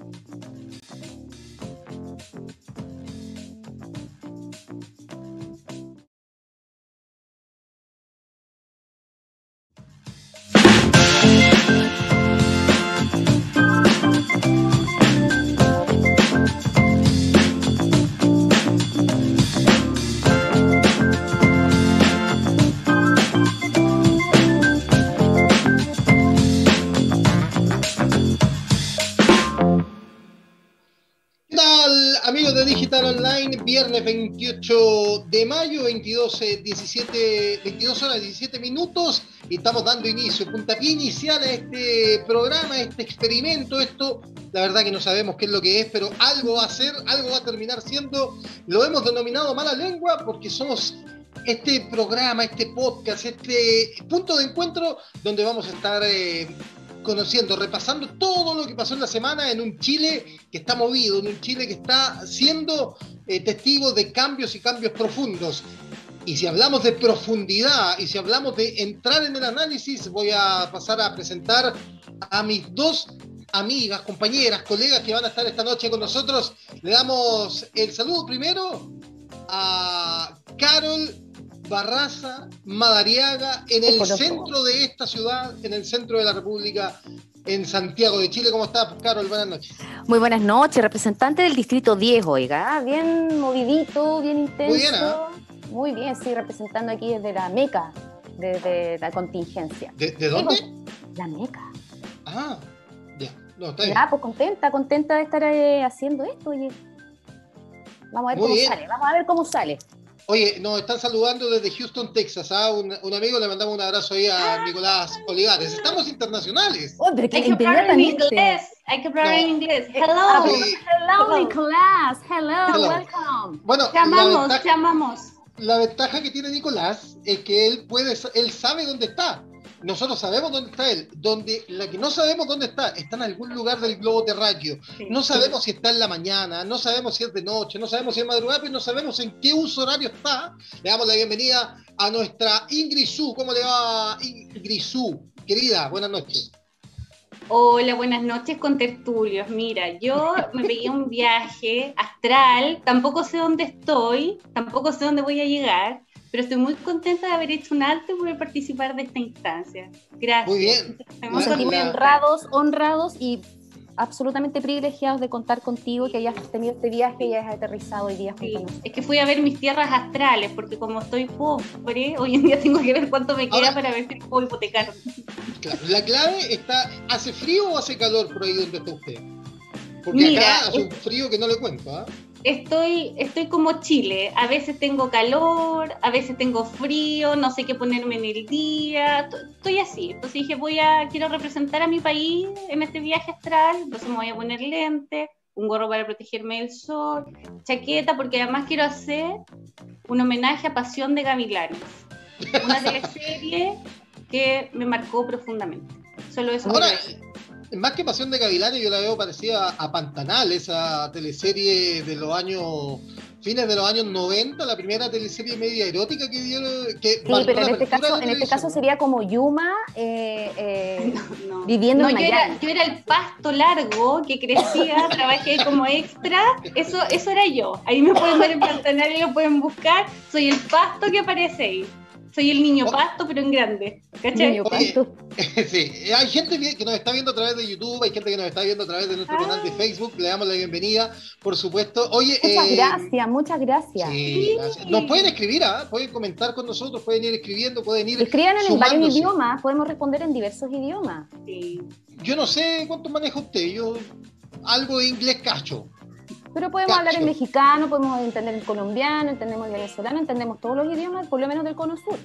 ピッ! Viernes 28 de mayo, 22, 17, 22 horas 17 minutos, y estamos dando inicio, puntapié inicial a este programa, a este experimento, esto, la verdad que no sabemos qué es lo que es, pero algo va a ser, algo va a terminar siendo, lo hemos denominado mala lengua porque somos este programa, este podcast, este punto de encuentro donde vamos a estar eh, conociendo, repasando todo lo que pasó en la semana en un Chile que está movido, en un Chile que está siendo eh, testigo de cambios y cambios profundos. Y si hablamos de profundidad y si hablamos de entrar en el análisis, voy a pasar a presentar a mis dos amigas, compañeras, colegas que van a estar esta noche con nosotros. Le damos el saludo primero a Carol Barraza, Madariaga, en el centro de esta ciudad, en el centro de la República, en Santiago de Chile. ¿Cómo estás, Carol? Buenas noches. Muy buenas noches, representante del Distrito 10, oiga, bien movidito, bien intenso. Muy bien, ¿ah? Muy bien, sí, representando aquí desde la Meca, desde la contingencia. ¿De, dónde? La Meca. Ah, ya, no, está bien. Ya, pues contenta, contenta de estar eh, haciendo esto, oye. Vamos a ver cómo sale, vamos a ver cómo sale. Oye, nos están saludando desde Houston, Texas. ¿ah? Un, amigo le mandamos un abrazo ahí a Nicolás Olivares. Estamos internacionales. Hombre, que Hay que hablar en inglés. Hay que hablar en inglés. Hello. Hello, Nicolás. Hello, welcome. Bueno, llamamos, llamamos. La ventaja que tiene Nicolás es que él puede, él sabe dónde está nosotros sabemos dónde está él, donde la que no sabemos dónde está, está en algún lugar del globo terráqueo. no sabemos si está en la mañana, no sabemos si es de noche, no sabemos si es madrugada, pero no sabemos en qué uso horario está. Le damos la bienvenida a nuestra Ingrid Su. ¿Cómo le va Ingrid Su? Querida, buenas noches. Hola, buenas noches con tertulios. Mira, yo me pegué un viaje astral, tampoco sé dónde estoy, tampoco sé dónde voy a llegar, pero estoy muy contenta de haber hecho un alto y poder participar de esta instancia. Gracias. Muy bien. Nos sentimos honrados, honrados y absolutamente privilegiados de contar contigo, que hayas tenido este viaje y hayas aterrizado hoy día junto Es que fui a ver mis tierras astrales, porque como estoy pobre, hoy en día tengo que ver cuánto me queda para ver si puedo hipotecar. la clave está, ¿hace frío o hace calor por ahí donde está usted? Porque acá hace un frío que no le cuento, ¿ah? Estoy, estoy como Chile. A veces tengo calor, a veces tengo frío, no sé qué ponerme en el día. Estoy así. Entonces dije, voy a, quiero representar a mi país en este viaje astral. Entonces me voy a poner lente, un gorro para protegerme del sol, chaqueta, porque además quiero hacer un homenaje a Pasión de Gavilanes. Una teleserie que me marcó profundamente. Solo eso más que Pasión de Gavilanes, yo la veo parecida a Pantanal, esa teleserie de los años fines de los años 90, la primera teleserie media erótica que dio. Que sí, pero en este, caso, en este caso sería como Yuma eh, eh, viviendo en Miami. Yo era, el pasto largo que crecía, trabajé como extra, eso, eso era yo. Ahí me pueden ver en Pantanal y lo pueden buscar. Soy el pasto que aparece ahí. Soy el niño pasto, pero en grande. ¿Cachai? Niño pasto. sí, hay gente que nos está viendo a través de YouTube, hay gente que nos está viendo a través de nuestro canal de ah. Facebook. Le damos la bienvenida, por supuesto. Oye, muchas eh, gracias, muchas gracias. Sí, Nos pueden escribir, ¿ah? pueden comentar con nosotros, pueden ir escribiendo, pueden ir. Escriban en varios idiomas, podemos responder en diversos idiomas. Sí. Yo no sé cuánto maneja usted, yo algo de inglés cacho. Pero podemos hablar en mexicano, podemos entender en colombiano, entendemos en venezolano, entendemos todos los idiomas, por lo menos del cono sur.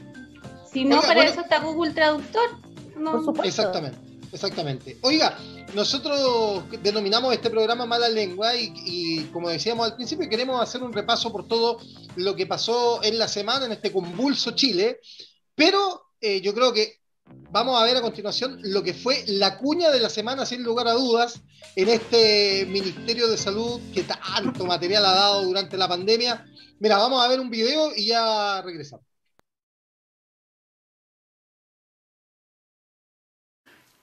Si no, para eso está Google Traductor. Por supuesto. Exactamente, exactamente. Oiga, nosotros denominamos este programa Mala Lengua y, y, como decíamos al principio, queremos hacer un repaso por todo lo que pasó en la semana en este convulso Chile, pero eh, yo creo que vamos a ver a continuación lo que fue la cuña de la semana, sin lugar a dudas, en este Ministerio de Salud que tanto material ha dado durante la pandemia. Mira, vamos a ver un video y ya regresamos.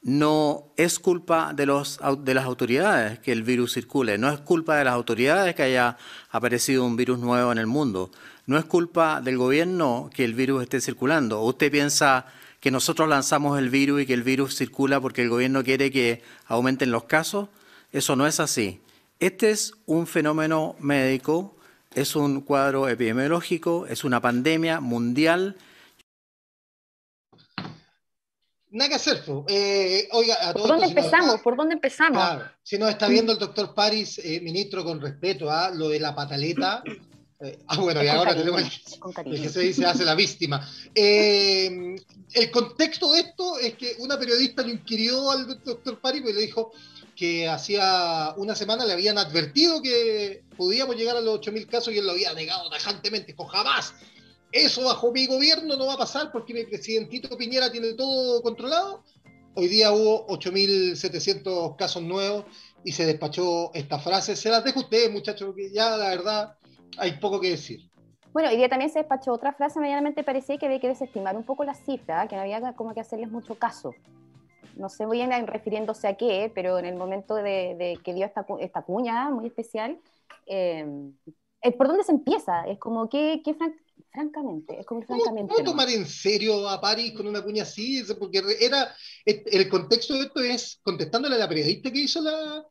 no es culpa de, los, de las autoridades que el virus circule, no es culpa de las autoridades que haya aparecido un virus nuevo en el mundo, no es culpa del gobierno que el virus esté circulando. usted piensa que nosotros lanzamos el virus y que el virus circula porque el gobierno quiere que aumenten los casos? Eso no es así. Este es un fenómeno médico, es un cuadro epidemiológico, es una pandemia mundial Nada que hacer, eh, oiga, ¿Por dónde empezamos? ¿Por dónde empezamos? Claro, si nos está viendo el doctor París, eh, ministro, con respeto a lo de la pataleta. Eh, ah, bueno, y ahora tenemos el, que se dice hace la víctima. El contexto de esto es que una periodista le inquirió al doctor París y le dijo que hacía una semana le habían advertido que podíamos llegar a los 8.000 casos y él lo había negado tajantemente, con jamás eso bajo mi gobierno no va a pasar porque mi presidentito Piñera tiene todo controlado. Hoy día hubo 8.700 casos nuevos y se despachó esta frase. Se las dejo a ustedes, muchachos, porque ya la verdad hay poco que decir. Bueno, hoy día también se despachó otra frase, medianamente parecía que había que desestimar un poco la cifra, que no había como que hacerles mucho caso. No sé muy bien refiriéndose a qué, pero en el momento de, que dio esta, esta cuña muy especial, eh, ¿por dónde se empieza? Es como, ¿qué, qué, francamente, es como francamente. ¿Cómo, tomar en serio a París con una cuña así? Porque era, el contexto de esto es contestándole a la periodista que hizo la,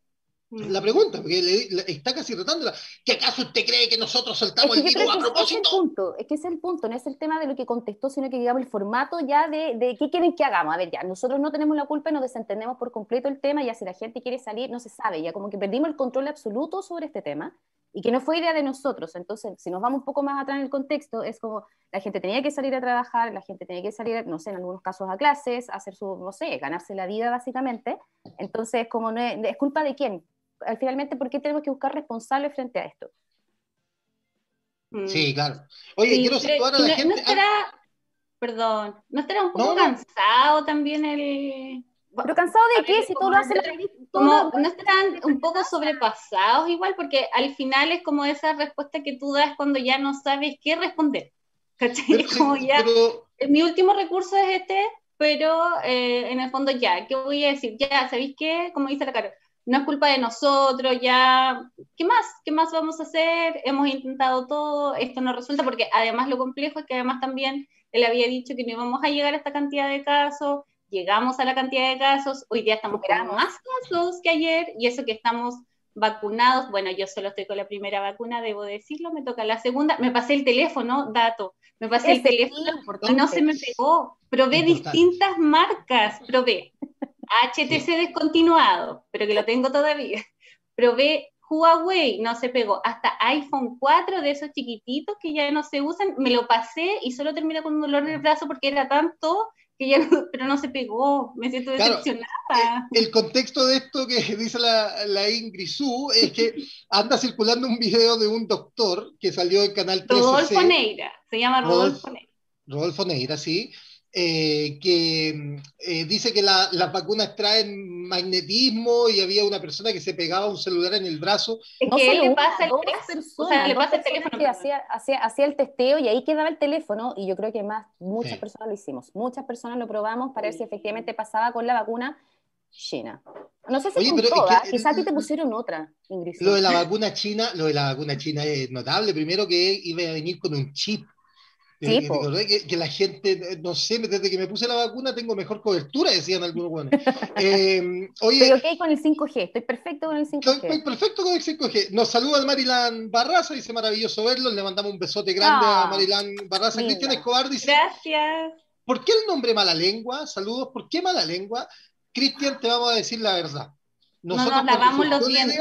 la mm. pregunta, porque le, está casi retándola. ¿Que acaso usted cree que nosotros soltamos el virus a propósito? Es, el punto, es que es el punto, no es el tema de lo que contestó, sino que digamos el formato ya de, de qué quieren que hagamos. A ver, ya, nosotros no tenemos la culpa y nos desentendemos por completo el tema, ya si la gente quiere salir, no se sabe, ya como que perdimos el control absoluto sobre este tema y que no fue idea de nosotros. Entonces, si nos vamos un poco más atrás en el contexto, es como la gente tenía que salir a trabajar, la gente tenía que salir, no sé, en algunos casos a clases, hacer su, no sé, ganarse la vida básicamente. Entonces, como no es, culpa de quién. Al finalmente, ¿por qué tenemos que buscar responsables frente a esto? Mm. Sí, claro. Oye, quiero situar a la gente. No estará, perdón, ¿no estará un poco cansado también el, ¿Pero cansado de qué? Si todo lo hace la como no están un poco sobrepasados igual, porque al final es como esa respuesta que tú das cuando ya no sabes qué responder. ¿Cachai? como ya, mi último recurso es este, pero eh, en el fondo ya, ¿qué voy a decir? Ya, ¿sabéis qué? Como dice la cara, no es culpa de nosotros, ya, ¿qué más? ¿Qué más vamos a hacer? Hemos intentado todo, esto no resulta, porque además lo complejo es que además también él había dicho que no íbamos a llegar a esta cantidad de casos, llegamos a la cantidad de casos, hoy día estamos con más casos que ayer y eso que estamos vacunados, bueno, yo solo estoy con la primera vacuna, debo decirlo, me toca la segunda, me pasé el teléfono, dato, me pasé el teléfono y no se me pegó, probé distintas marcas, probé HTC descontinuado, pero que lo tengo todavía, probé Huawei, no se pegó, hasta iPhone 4 de esos chiquititos que ya no se usan, me lo pasé y solo terminé con un dolor en el brazo porque era tanto pero no se pegó, me siento decepcionada. Eh, el, contexto de esto que dice la, la es que anda circulando un video de un doctor que salió del canal 13 Rodolfo Neira, se llama Rodolfo, Rodolfo Neira. Rodolfo Neira, sí, eh, que eh, dice que las vacunas traen magnetismo y había una persona que se pegaba un celular en el brazo. Es que le pasa el, teléfono, le pasa el teléfono. Que hacía, hacía, el testeo y ahí quedaba el teléfono y yo creo que más, muchas personas lo hicimos, muchas personas lo probamos para ver si efectivamente pasaba con la vacuna china. No sé si con todas, quizás a ti te pusieron otra, Ingrid. Lo de la vacuna china, lo de la vacuna china es notable. Primero que iba a venir con un chip Sí, que, que, la gente, no sé, desde que me puse la vacuna tengo mejor cobertura, decían algunos buenos. Eh, oye, Estoy ok con el 5G, estoy perfecto con el 5G. Estoy perfecto con el 5G. Nos saluda Marilan Barraza, dice maravilloso verlo, le mandamos un besote grande a ah, Marilan Barraza. Cristian Escobar dice... Gracias. ¿Por qué el nombre Mala Lengua? Saludos, ¿por qué Mala Lengua? Cristian, te vamos a decir la verdad. Nosotros no nos lavamos los dientes.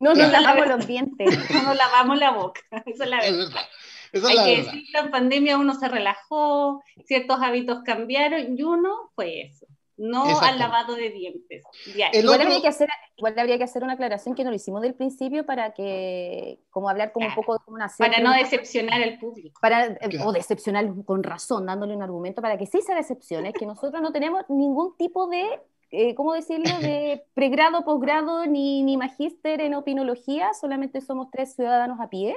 no nos lavamos los dientes. No nos lavamos la boca. Esa es la verdad. Es verdad. Hay que decir que en pandemia uno se relajó, ciertos hábitos cambiaron y uno fue eso, no al lavado de dientes. Igual, habría que hacer, igual habría que hacer una aclaración que no lo hicimos del principio para que, como hablar como un poco de una Para no decepcionar al público. Para, eh, O decepcionar con razón, dándole un argumento para que sí se decepcione, que nosotros no tenemos ningún tipo de eh, ¿cómo decirlo?, de pregrado, posgrado, ni, ni magíster en opinología, solamente somos tres ciudadanos a pie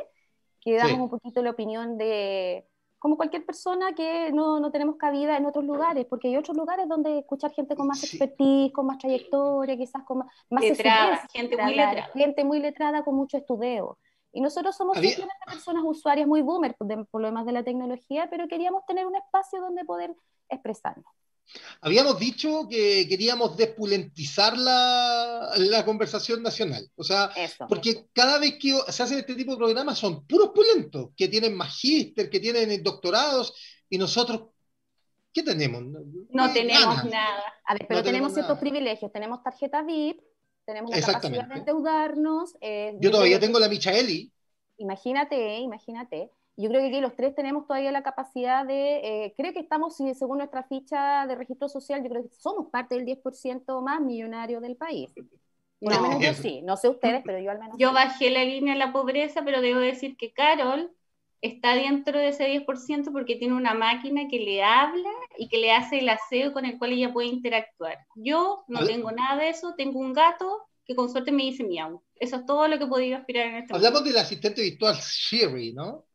que damos un poquito la opinión de como cualquier persona que no, no, tenemos cabida en otros lugares, porque hay otros lugares donde escuchar gente con más expertise, con más trayectoria, quizás con más, más letrada, gente muy letrada. Gente muy letrada con mucho estudio. Y nosotros somos simplemente personas usuarias muy boomer por lo demás de la tecnología, pero queríamos tener un espacio donde poder expresarnos. Habíamos dicho que queríamos despulentizar la, la conversación nacional. O sea, porque cada vez que se hacen este tipo de programas son puros pulentos, que tienen magíster, que tienen doctorados, y nosotros, ¿qué tenemos? No, tenemos nada. A ver, pero tenemos, ciertos privilegios. Tenemos tarjeta VIP, tenemos la capacidad de endeudarnos. Eh, Yo todavía tengo la Michaeli. Imagínate, imagínate. Yo creo que aquí los tres tenemos todavía la capacidad de, eh, creo que estamos, según nuestra ficha de registro social, yo creo que somos parte del 10% más millonario del país. Por lo menos yo sí, no sé ustedes, pero yo al menos. Yo bajé la línea de la pobreza, pero debo decir que Carol está dentro de ese 10% porque tiene una máquina que le habla y que le hace el aseo con el cual ella puede interactuar. Yo no tengo nada de eso, tengo un gato que con suerte me dice miau. Eso es todo lo que he podido aspirar en este Hablamos del asistente virtual Siri, ¿no?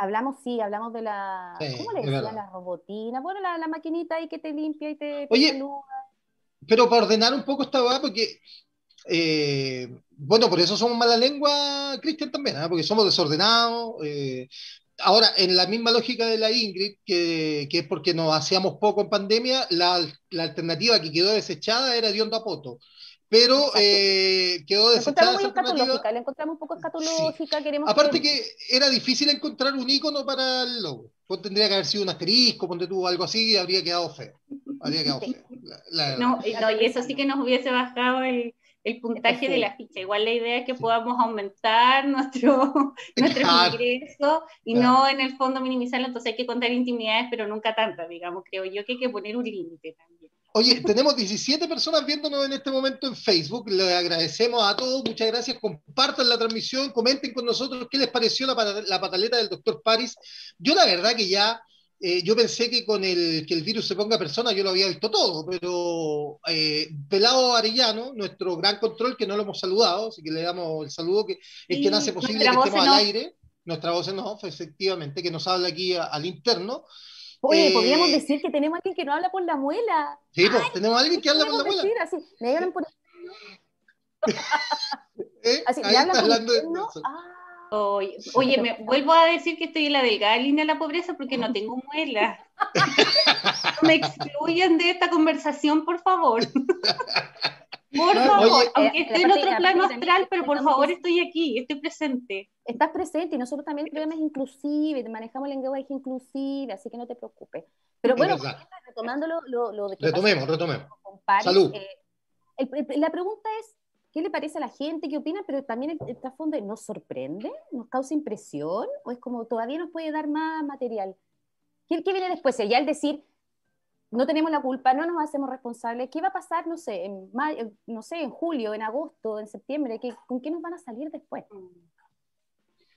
Hablamos, sí, hablamos de la. ¿Cómo le decían? La robotina. Bueno, la, la, maquinita ahí que te limpia y te. Oye, pero para ordenar un poco esta va, porque. Eh, bueno, por eso somos mala lengua, Cristian, también, ¿eh? porque somos desordenados. Eh, ahora, en la misma lógica de la Ingrid, que, que, es porque nos hacíamos poco en pandemia, la, la alternativa que quedó desechada era de onda poto pero eh, quedó desechada esa alternativa. La encontramos un poco escatológica. Queremos Aparte que... era difícil encontrar un icono para el logo. Pues tendría que haber sido un asterisco, ponte tú algo así, y habría quedado feo. Habría quedado feo. no, y eso sí que nos hubiese bajado el, el puntaje de la ficha. Igual la idea es que podamos aumentar nuestro, nuestro ingreso y no en el fondo minimizarlo. Entonces hay que contar intimidades, pero nunca tantas, digamos. Creo yo que hay que poner un límite también. Oye, tenemos 17 personas viéndonos en este momento en Facebook. Le agradecemos a todos. Muchas gracias. Compartan la transmisión. Comenten con nosotros qué les pareció la, la pataleta del doctor Paris. Yo la verdad que ya, eh, yo pensé que con el que el virus se ponga persona yo lo había visto todo, pero eh, Pelado Arellano, nuestro gran control, que no lo hemos saludado, así que le damos el saludo, que es que hace posible que estemos al aire. Nuestra voz en off, efectivamente, que nos habla aquí al interno. Oye, podríamos eh, decir que tenemos a alguien que no habla por la muela. Sí, pues, tenemos a alguien que habla por la muela. Decir, así, me hablan por ¿Eh? así, Ahí está hablando de ah. Oye, oye, me vuelvo a decir que estoy en la delgada línea de la pobreza porque no tengo muela. me excluyan de esta conversación, por favor. Por favor, aunque esté en otro plano astral, pero por favor estoy aquí, estoy presente. Estás presente y nosotros también el programa es inclusive, manejamos el lenguaje inclusive, así que no te preocupes. Pero bueno, retomando lo, lo, de que Retomemos, retomemos. Salud. Eh, la pregunta es, ¿qué le parece a la gente? ¿Qué opina? Pero también el, el trasfondo ¿nos sorprende? ¿Nos causa impresión? ¿O es como todavía nos puede dar más material? ¿Qué, qué viene después? Ya el decir, no tenemos la culpa, no nos hacemos responsables. ¿Qué va a pasar, no sé, en mayo, no sé, en julio, en agosto, en septiembre? ¿Qué, ¿Con qué nos van a salir después?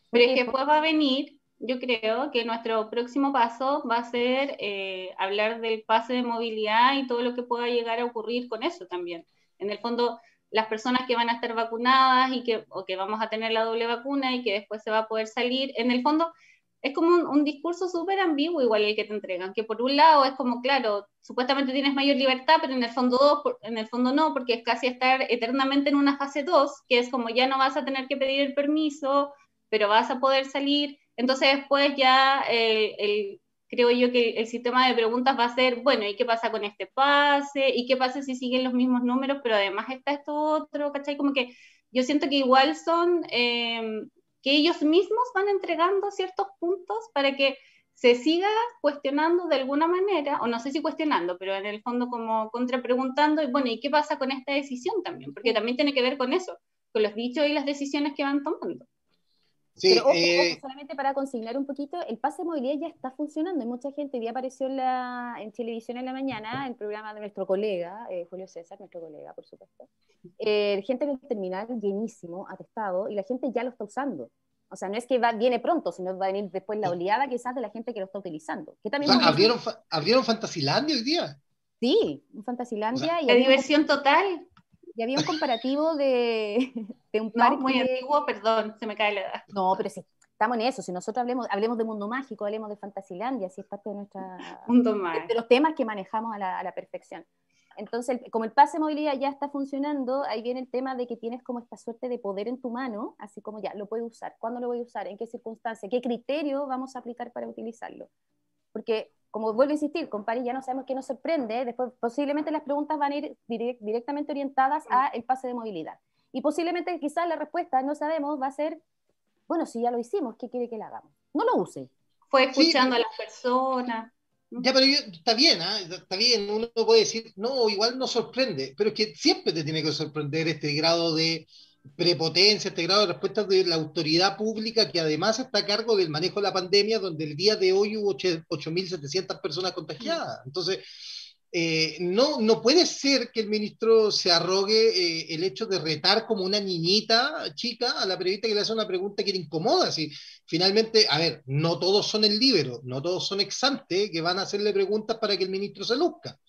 Pero es que después va a venir, yo creo que nuestro próximo paso va a ser eh, hablar del pase de movilidad y todo lo que pueda llegar a ocurrir con eso también. En el fondo, las personas que van a estar vacunadas y que, o que vamos a tener la doble vacuna y que después se va a poder salir, en el fondo es como un, discurso súper ambiguo igual el que te entregan, que por un lado es como, claro, supuestamente tienes mayor libertad, pero en el fondo, dos, en el fondo no, porque es casi estar eternamente en una fase 2, que es como ya no vas a tener que pedir el permiso, pero vas a poder salir. Entonces después ya el, creo yo que el sistema de preguntas va a ser, bueno, ¿y qué pasa con este pase? ¿Y qué pasa si siguen los mismos números, pero además está esto otro? ¿Cachai? Como que yo siento que igual son... Eh, que ellos mismos van entregando ciertos puntos para que se siga cuestionando de alguna manera, o no sé si cuestionando, pero en el fondo como contrapreguntando, y bueno, ¿y qué pasa con esta decisión también? Porque también tiene que ver con eso, con los dichos y las decisiones que van tomando. Pero ojo, eh, solamente para consignar un poquito, el pase de movilidad ya está funcionando. Y mucha gente, ya apareció en, la, en televisión en la mañana, el programa de nuestro colega, eh, Julio César, nuestro colega, por supuesto. Eh, gente en el terminal llenísimo, atestado, y la gente ya lo está usando. O sea, no es que va, viene pronto, sino va a venir después la oleada quizás de la gente que lo está utilizando. Que también ¿abrieron, ¿Abrieron Fantasilandia hoy día? Sí, Fantasilandia. y y diversión total. Y había un comparativo de, de un parque. muy antiguo, perdón, se me cae la edad. No, pero sí, estamos en eso. Si nosotros hablemos, hablemos de mundo mágico, hablemos de Fantasilandia, si es parte de nuestra Mundo mágico. de los temas que manejamos a la, a la perfección. Entonces, como el pase de movilidad ya está funcionando, ahí viene el tema de que tienes como esta suerte de poder en tu mano, así como ya, lo puedo usar, ¿cuándo lo voy a usar? ¿En qué circunstancia? ¿Qué criterio vamos a aplicar para utilizarlo? Porque, como vuelvo a insistir, con París ya no sabemos qué nos sorprende, después posiblemente las preguntas van a ir direct- directamente orientadas a el pase de movilidad. Y posiblemente quizás la respuesta, no sabemos, va a ser, bueno, si ya lo hicimos, ¿qué quiere que le hagamos? No lo use. Fue escuchando a las personas. Ya, pero yo- está bien, ¿ah? está bien, uno puede decir, no, igual no sorprende, pero es que siempre te tiene que sorprender este grado de prepotencia, este grado de respuesta de la autoridad pública que además está a cargo del manejo de la pandemia, donde el día de hoy hubo ocho- 8.700 personas contagiadas. Entonces, eh, no, no puede ser que el ministro se arrogue eh, el hecho de retar como una niñita chica a la periodista que le hace una pregunta que le incomoda. Si finalmente, a ver, no todos son el líbero, no todos son exantes que van a hacerle preguntas para que el ministro se luzca,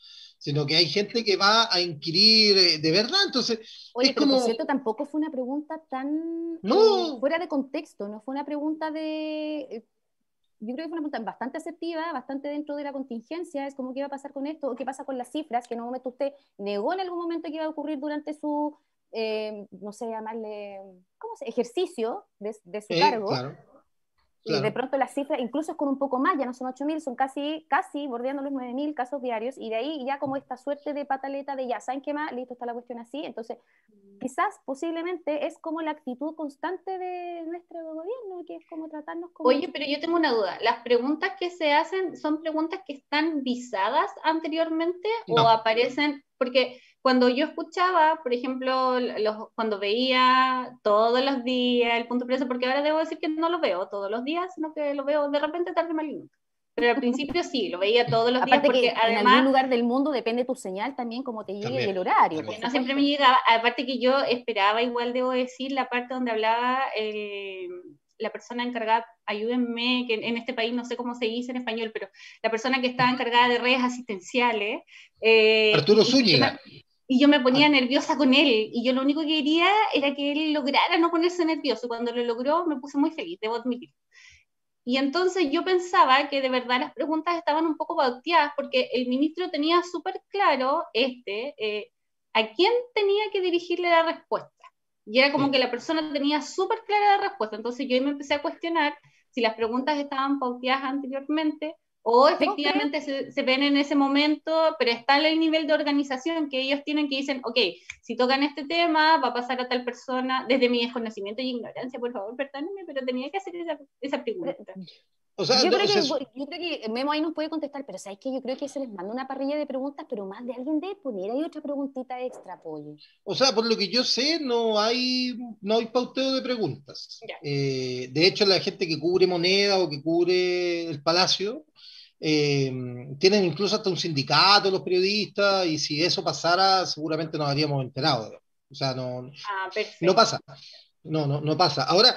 sino que hay gente que va a inquirir eh, de verdad. Entonces, Oye, Es pero como- por cierto, tampoco fue una pregunta tan No. eh, fuera de contexto, no fue una pregunta de... eh, yo creo que fue una pregunta bastante asertiva, bastante dentro de la contingencia, es como qué va a pasar con esto, o qué pasa con las cifras, que en un momento usted negó en algún momento que iba a ocurrir durante su, eh, no sé, llamarle, ¿cómo se? Ejercicio de, de su cargo. claro, Y de pronto las cifras, incluso es con un poco más, ya no son 8.000, son casi, casi bordeando los 9.000 casos diarios, y de ahí ya como esta suerte de pataleta de ya, ¿saben qué más? Listo, está la cuestión así. Entonces, quizás posiblemente es como la actitud constante de nuestro gobierno, que es como tratarnos como... Oye, pero yo tengo una duda. ¿Las preguntas que se hacen son preguntas que están visadas anteriormente o aparecen? Porque cuando yo escuchaba, por ejemplo, los, cuando veía todos los días el punto preso, porque ahora debo decir que no lo veo todos los días, sino que lo veo de repente tarde mal y nunca. Pero al principio sí, lo veía todos los días Aparte porque que en algún además lugar del mundo depende tu señal también, como te llegue También, el horario. también. no siempre me llegaba, aparte que yo esperaba, igual debo decir, la parte donde hablaba el- la persona encargada, ayúdenme, que en, en este país no sé cómo se dice en español, pero la persona que estaba encargada de redes asistenciales. eh, Arturo y- Zúñiga. Y yo me ponía nerviosa con él, y yo lo único que quería era que él lograra no ponerse nervioso. Cuando lo logró, me puse muy feliz, debo admitir. Y entonces yo pensaba que de verdad las preguntas estaban un poco pauteadas, porque el ministro tenía súper claro, este, eh, a quién tenía que dirigirle la respuesta. Y era como que la persona tenía súper clara la respuesta. Entonces yo ahí me empecé a cuestionar si las preguntas estaban pauteadas anteriormente o efectivamente se, se ven en ese momento, pero está el nivel de organización que ellos tienen que dicen, ok, si tocan este tema, va a pasar a tal persona, desde mi desconocimiento y ignorancia, por favor, perdónenme, pero tenía que hacer esa, esa pregunta. O sea, Yo no, creo, o sea, que, yo creo que Memo ahí nos puede contestar, pero ¿sabes qué? Yo creo que se les manda una parrilla de preguntas, pero más de alguien debe poner ahí otra preguntita extra, pollo. O sea, por lo que yo sé, no hay, no hay pauteo de preguntas. Eh, de hecho, la gente que cubre moneda o que cubre el palacio, eh, tienen incluso hasta un sindicato los periodistas, y si eso pasara, seguramente nos habríamos enterado. O sea, no, Ah, no pasa. No, no, no pasa. Ahora,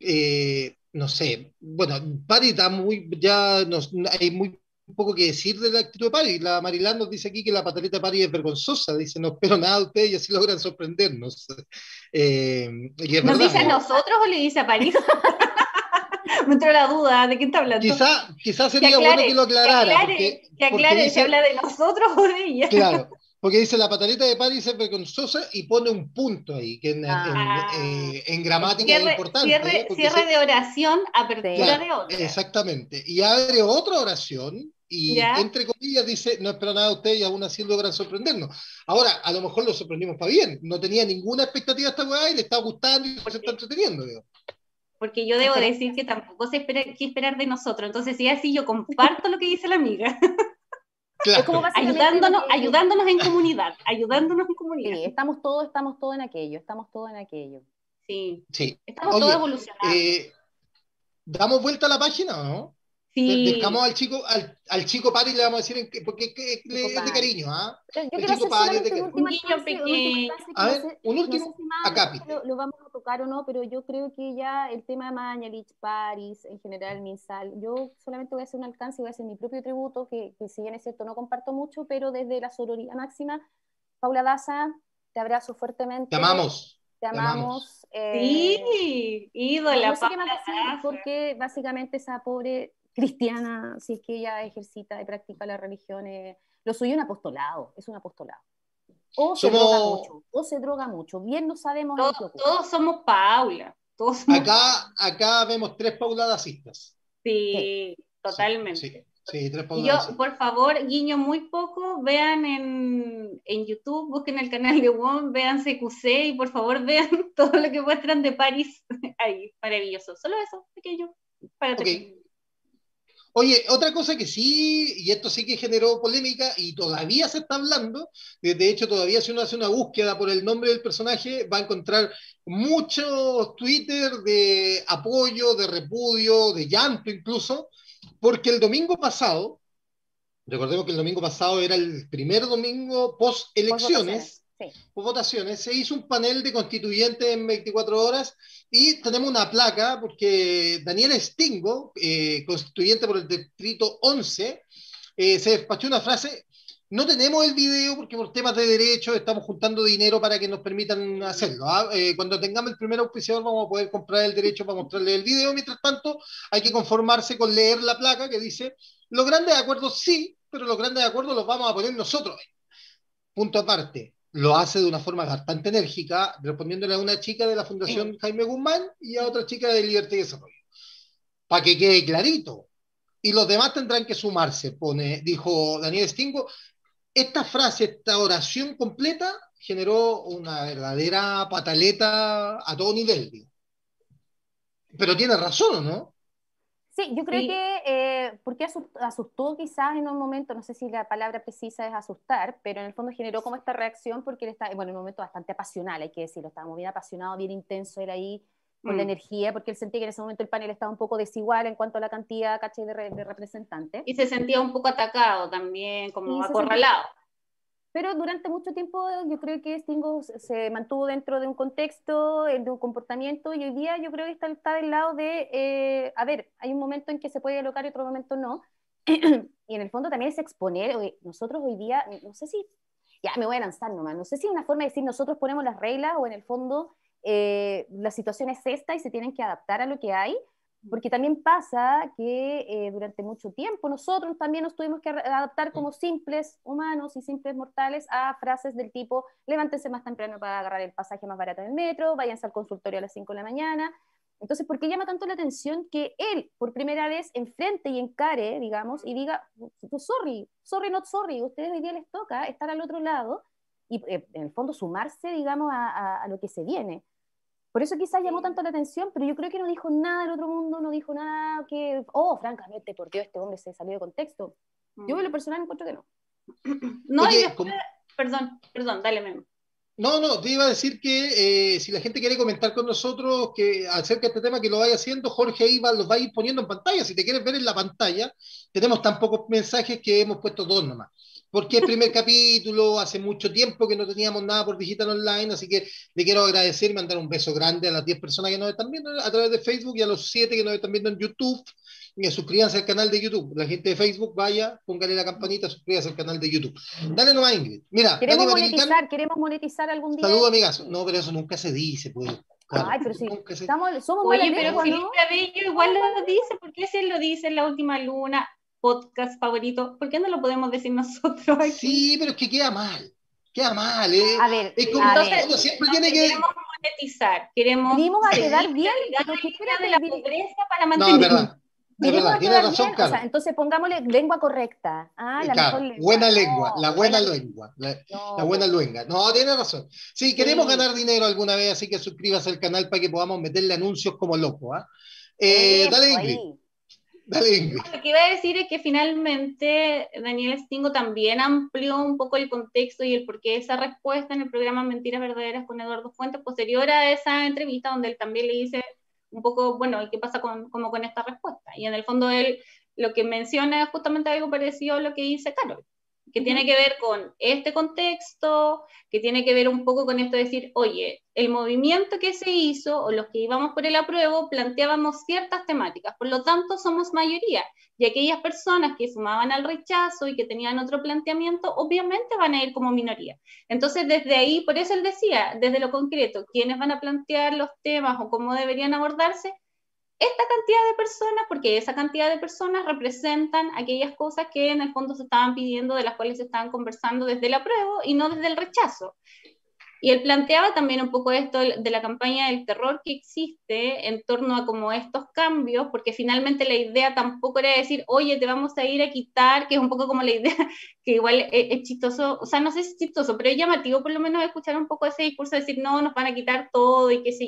eh, no sé, bueno, Pari está muy, ya nos, hay muy poco que decir de la actitud de Pari. La Marilán nos dice aquí que la pataleta de Pari es vergonzosa, dice, no espero nada de ustedes y así logran sorprendernos. Eh, y ¿Nos verdad, dice a ¿no? nosotros o le dice a París? me entró la duda, ¿de quién está hablando? Quizá, quizá sería aclare, bueno que lo aclarara. que aclare, porque, que porque aclare, dice- ¿se habla de nosotros o de ella? Claro, porque dice la pataleta de París es vergonzosa y pone un punto ahí, que en, en- Ah. en, eh, en gramática es Cierre, importante. cierre, ¿eh? Cierre se- de oración, apertura Claro, de otra. Exactamente. Y abre otra oración y Ya. entre comillas dice, no espero nada de ustedes y aún así logran sorprendernos. Ahora, a lo mejor lo sorprendimos para bien. No tenía ninguna expectativa esta weá y le estaba gustando y se está entreteniendo. digo. Porque yo debo decir que tampoco sé esperar, qué esperar de nosotros. Entonces, si es así, yo comparto lo que dice la amiga. Claro. Es como ayudándonos, que- ayudándonos en comunidad. Ayudándonos en comunidad. Sí, estamos todos, estamos todos en aquello, estamos todos en aquello. Sí. Sí. Estamos Oye, todos evolucionando. Eh, ¿Damos vuelta a la página o no? Sí. Dejamos al chico, al, al chico Pari le vamos a decir en qué- porque es, que- le- es de cariño, ¿ah? Yo El chico Pari solamente de que- un niño pequeño. A no ver, sé- un no último sé si más. Lo, lo vamos a tocar o no, pero yo creo que ya el tema de Mañalich, Paris, en general, Minsal, yo solamente voy a hacer un alcance y voy a hacer mi propio tributo, que, que si bien es cierto no comparto mucho, pero desde la sororidad máxima, Paula Daza, te abrazo fuertemente. Te amamos. Te amamos. Eh, sí, ídola. No sé qué más decir, porque básicamente esa pobre cristiana, si es que ella ejercita y practica la religión, eh, lo suyo un apostolado, es un apostolado. O se droga mucho, o se droga mucho. Bien no sabemos. Todos, somos Paula. Acá, acá vemos tres pauladacistas. Sí, totalmente. Sí, tres y yo, por favor, guiño muy poco, vean en, en, YouTube, busquen el canal de WOM, vean CQC y por favor vean todo lo que muestran de París ahí, maravilloso. Solo eso, pequeño, para okay. Oye, otra cosa que sí, y esto sí que generó polémica y todavía se está hablando, de hecho todavía si uno hace una búsqueda por el nombre del personaje va a encontrar muchos Twitter de apoyo, de repudio, de llanto incluso, porque el domingo pasado, recordemos que el domingo pasado era el primer domingo post elecciones, post votaciones, se hizo un panel de constituyentes en 24 horas y tenemos una placa porque Daniel Stingo, eh, constituyente por el distrito 11, eh, se despachó una frase. No tenemos el video porque por temas de derechos estamos juntando dinero para que nos permitan hacerlo. ¿ah? Eh, cuando tengamos el primer auspiciador vamos a poder comprar el derecho para mostrarle el video. Mientras tanto, hay que conformarse con leer la placa que dice, los grandes acuerdos sí, pero los grandes acuerdos los vamos a poner nosotros. Punto aparte lo hace de una forma bastante enérgica, respondiéndole a una chica de la Fundación Jaime Guzmán y a otra chica de Libertad y Desarrollo. Para que quede clarito. Y los demás tendrán que sumarse, pone, dijo Daniel Stingo. Esta frase, esta oración completa, generó una verdadera pataleta a todo nivel. Pero tiene razón, ¿no? Sí, yo creo que, eh, porque asustó, quizás en un momento, no sé si la palabra precisa es asustar, pero en el fondo generó como esta reacción porque él está, bueno, en un momento bastante apasional, hay que decirlo, estaba muy bien apasionado, bien intenso, era ahí con la mm. energía, porque él sentía que en ese momento el panel estaba un poco desigual en cuanto a la cantidad, caché, de, de representantes. Y se sentía un poco atacado también, como acorralado. Pero durante mucho tiempo yo creo que Stingo se mantuvo dentro de un contexto, de un comportamiento, y hoy día yo creo que está, está del lado de, eh, a ver, hay un momento en que se puede alocar y otro momento no. y en el fondo también es exponer, nosotros hoy día, no sé si, ya me voy a lanzar nomás, no sé si una forma de decir nosotros ponemos las reglas o en el fondo eh, la situación es esta y se tienen que adaptar a lo que hay, porque también pasa que eh, durante mucho tiempo nosotros también nos tuvimos que adaptar como simples humanos y simples mortales a frases del tipo, levántense más temprano para agarrar el pasaje más barato en el metro, váyanse al consultorio a las 5 de la mañana. Entonces, ¿por qué llama tanto la atención que él, por primera vez, enfrente y encare, digamos, y diga, sorry, sorry, not sorry, ustedes hoy día les toca estar al otro lado y eh, en el fondo sumarse, digamos, a lo que se viene? Por eso quizás llamó tanto la atención, pero yo creo que no dijo nada del otro mundo, no dijo nada que, oh, francamente, por Dios, este hombre se salió de contexto. Yo en lo mm. personal encuentro que no. No, perdón, perdón, dale, Memo. No, no, te iba a decir que eh, si la gente quiere comentar con nosotros que acerca de este tema que lo vaya haciendo, Jorge Iba los va a ir poniendo en pantalla. Si te quieres ver en la pantalla, tenemos tan pocos mensajes que hemos puesto dos nomás porque el primer capítulo, hace mucho tiempo que no teníamos nada por digital online, así que le quiero agradecer y mandar un beso grande a las 10 personas que nos están viendo a través de Facebook y a los 7 que nos están viendo en YouTube. Y suscríbanse al canal de YouTube. La gente de Facebook, vaya, póngale la campanita, suscríbanse al canal de YouTube. Dale nomás, Ingrid. Mira, queremos monetizar, queremos monetizar algún día. Saludos, amigas. No, pero eso nunca se dice, pues. Ay, pero sí, estamos, somos Oye, pero Felipe Abello igual lo dice, porque si él lo dice en la última luna, podcast favorito, ¿por qué no lo podemos decir nosotros aquí? Sí, pero es que queda mal. Queda mal, ¿eh? A ver, es como entonces, siempre tiene que. Queremos monetizar, queremos. Venimos a quedar bien lo que de la pobreza para mantener. No, verdad. Es verdad, tiene razón, Carlos. O sea, entonces pongámosle lengua correcta. Ah, la claro, mejor lengua. Buena lengua, la buena lengua. La, la, buena lengua. No, tiene razón. Sí, queremos ganar dinero alguna vez, así que suscríbase al canal para que podamos meterle anuncios como locos. ¿ah? Eh, dale, Ingrid. Lo que iba a decir es que finalmente Daniel Stingo también amplió un poco el contexto y el porqué de esa respuesta en el programa Mentiras Verdaderas con Eduardo Fuentes, posterior a esa entrevista donde él también le dice un poco, bueno, ¿qué pasa con, como con esta respuesta? Y en el fondo él lo que menciona es justamente algo parecido a lo que dice Carol. Que tiene que ver con este contexto, que tiene que ver un poco con esto de decir, oye, el movimiento que se hizo o los que íbamos por el apruebo planteábamos ciertas temáticas, por lo tanto somos mayoría, y aquellas personas que sumaban al rechazo y que tenían otro planteamiento, obviamente van a ir como minoría. Entonces, desde ahí, por eso él decía, desde lo concreto, quiénes van a plantear los temas o cómo deberían abordarse, esta cantidad de personas, porque esa cantidad de personas representan aquellas cosas que en el fondo se estaban pidiendo, de las cuales se estaban conversando desde el apruebo y no desde el rechazo. Y él planteaba también un poco esto de la campaña del terror que existe en torno a como estos cambios, porque finalmente la idea tampoco era decir, oye, te vamos a ir a quitar, que es un poco como la idea, que igual es, chistoso, o sea, no sé si es chistoso, pero llamativo por lo menos escuchar un poco ese discurso de decir, no, nos van a quitar todo y qué sé.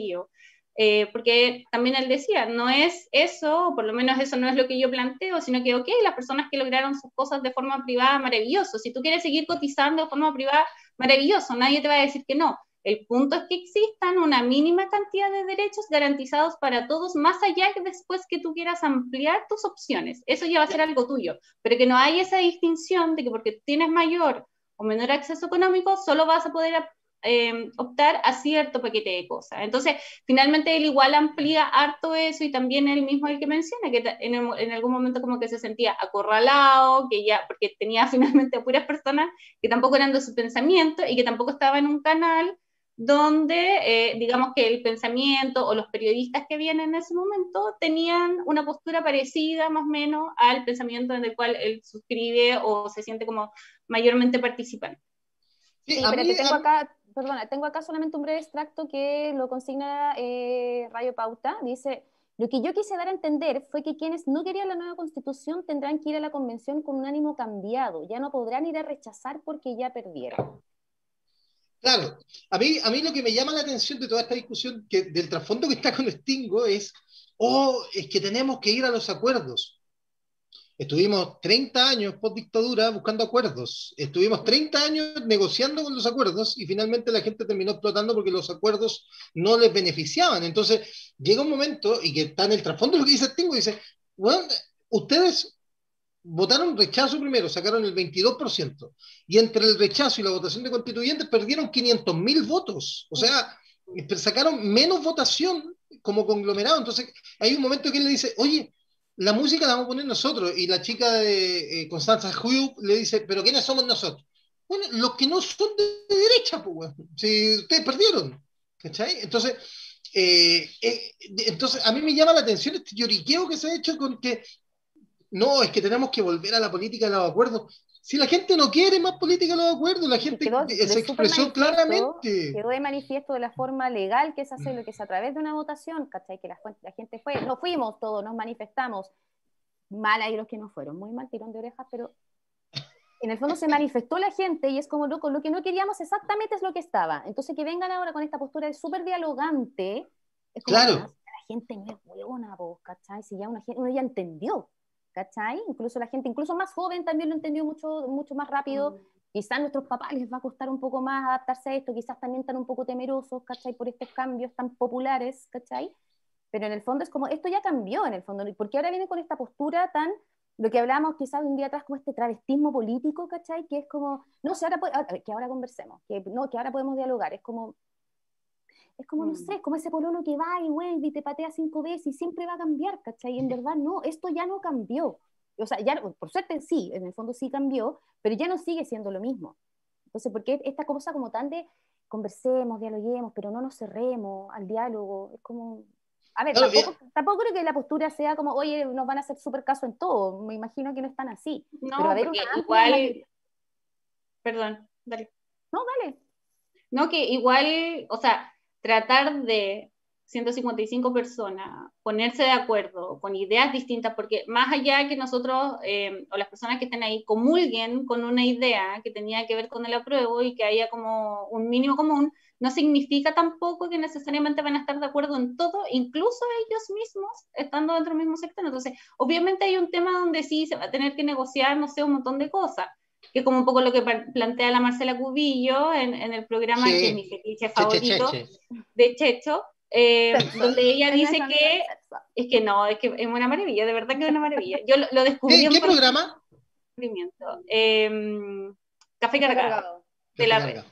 Eh, porque también él decía, no es eso, o por lo menos eso no es lo que yo planteo, sino que, ok, las personas que lograron sus cosas de forma privada, maravilloso. Si tú quieres seguir cotizando de forma privada, maravilloso, nadie te va a decir que no. El punto es que existan una mínima cantidad de derechos garantizados para todos, más allá que después que tú quieras ampliar tus opciones. Eso ya va a ser algo tuyo, pero que no hay esa distinción de que porque tienes mayor o menor acceso económico, solo vas a poder eh, optar a cierto paquete de cosas. Entonces, finalmente él igual amplía harto eso y también él mismo el que menciona que en, en, algún momento como que se sentía acorralado, que ya, porque tenía finalmente puras personas que tampoco eran de su pensamiento y que tampoco estaba en un canal donde eh, digamos que el pensamiento o los periodistas que vienen en ese momento tenían una postura parecida más o menos al pensamiento en el cual él suscribe o se siente como mayormente participante. Sí, pero te tengo acá, perdona, tengo acá solamente un breve extracto que lo consigna eh, Rayo Pauta. Dice, lo que yo quise dar a entender fue que quienes no querían la nueva constitución tendrán que ir a la convención con un ánimo cambiado, ya no podrán ir a rechazar porque ya perdieron. Claro, a mí, a mí lo que me llama la atención de toda esta discusión, que del trasfondo que está con Stingo, es, oh, es que tenemos que ir a los acuerdos. Estuvimos 30 años post dictadura buscando acuerdos. Estuvimos 30 años negociando con los acuerdos y finalmente la gente terminó explotando porque los acuerdos no les beneficiaban. Entonces llega un momento y que está en el trasfondo lo que dice Tingo, dice, bueno, ustedes votaron rechazo primero, sacaron el 22%, y entre el rechazo y la votación de constituyentes perdieron 500 mil votos. O sea, sacaron menos votación como conglomerado. Entonces hay un momento que él le dice, oye, la música la vamos a poner nosotros. Y la chica de eh, Constanza Hugh le dice, ¿pero quiénes somos nosotros? Bueno, los que no son de, derecha, pues, si ustedes perdieron. ¿Cachai? Entonces, eh, eh, entonces, a mí me llama la atención este lloriqueo que se ha hecho con que no, es que tenemos que volver a la política de los acuerdos. Si la gente no quiere más política de los acuerdos, la gente se expresó claramente. Quedó de manifiesto de la forma legal que es hacerlo, que es a través de una votación, ¿cachai? Que la, gente fue, no fuimos todos, nos manifestamos. Mal ahí los que no fueron, muy mal tirón de orejas, pero en el fondo se manifestó la gente y es como loco, lo que no queríamos exactamente es lo que estaba. Entonces que vengan ahora con esta postura de súper dialogante, es como claro. la gente no es huevona, ¿cachai? Si ya una gente, uno ya entendió. ¿Cachai? Incluso la gente, incluso más joven también lo entendió mucho, mucho más rápido. Mm. Quizás a nuestros papás les va a costar un poco más adaptarse a esto, quizás también están un poco temerosos, ¿cachai? Por estos cambios tan populares, ¿cachai? Pero en el fondo es como, esto ya cambió en el fondo, porque ahora viene con esta postura tan, lo que hablábamos quizás un día atrás, como este travestismo político, ¿cachai? Que es como, no sé, ahora, que ahora conversemos, que, no, que ahora podemos dialogar, es como, es como, no mm. sé, es como ese pololo que va y vuelve y te patea cinco veces y siempre va a cambiar, ¿cachai? Y en verdad no, esto ya no cambió. O sea, ya, por suerte sí, en el fondo sí cambió, pero ya no sigue siendo lo mismo. Entonces, ¿por qué esta cosa como tan de conversemos, dialoguemos, pero no nos cerremos al diálogo? Es como... A ver, tampoco, tampoco, creo que la postura sea como, oye, nos van a hacer súper caso en todo. Me imagino que no están así. No, pero a ver, igual... Perdón, dale. No, dale. No, que igual, o sea, tratar de 155 personas ponerse de acuerdo con ideas distintas, porque más allá que nosotros eh, o las personas que estén ahí comulguen con una idea que tenía que ver con el apruebo y que haya como un mínimo común, no significa tampoco que necesariamente van a estar de acuerdo en todo, incluso ellos mismos estando dentro del mismo sector. Entonces, obviamente hay un tema donde sí se va a tener que negociar, no sé, un montón de cosas que es como un poco lo que plantea la Marcela Cubillo en, en el programa que es mi fetiche favorito de Checho, eh, donde ella dice que es que no, es que es una maravilla, de verdad que es una maravilla. Yo lo, descubrí. ¿Qué, programa? descubrimiento. Em, café cargado, de la red.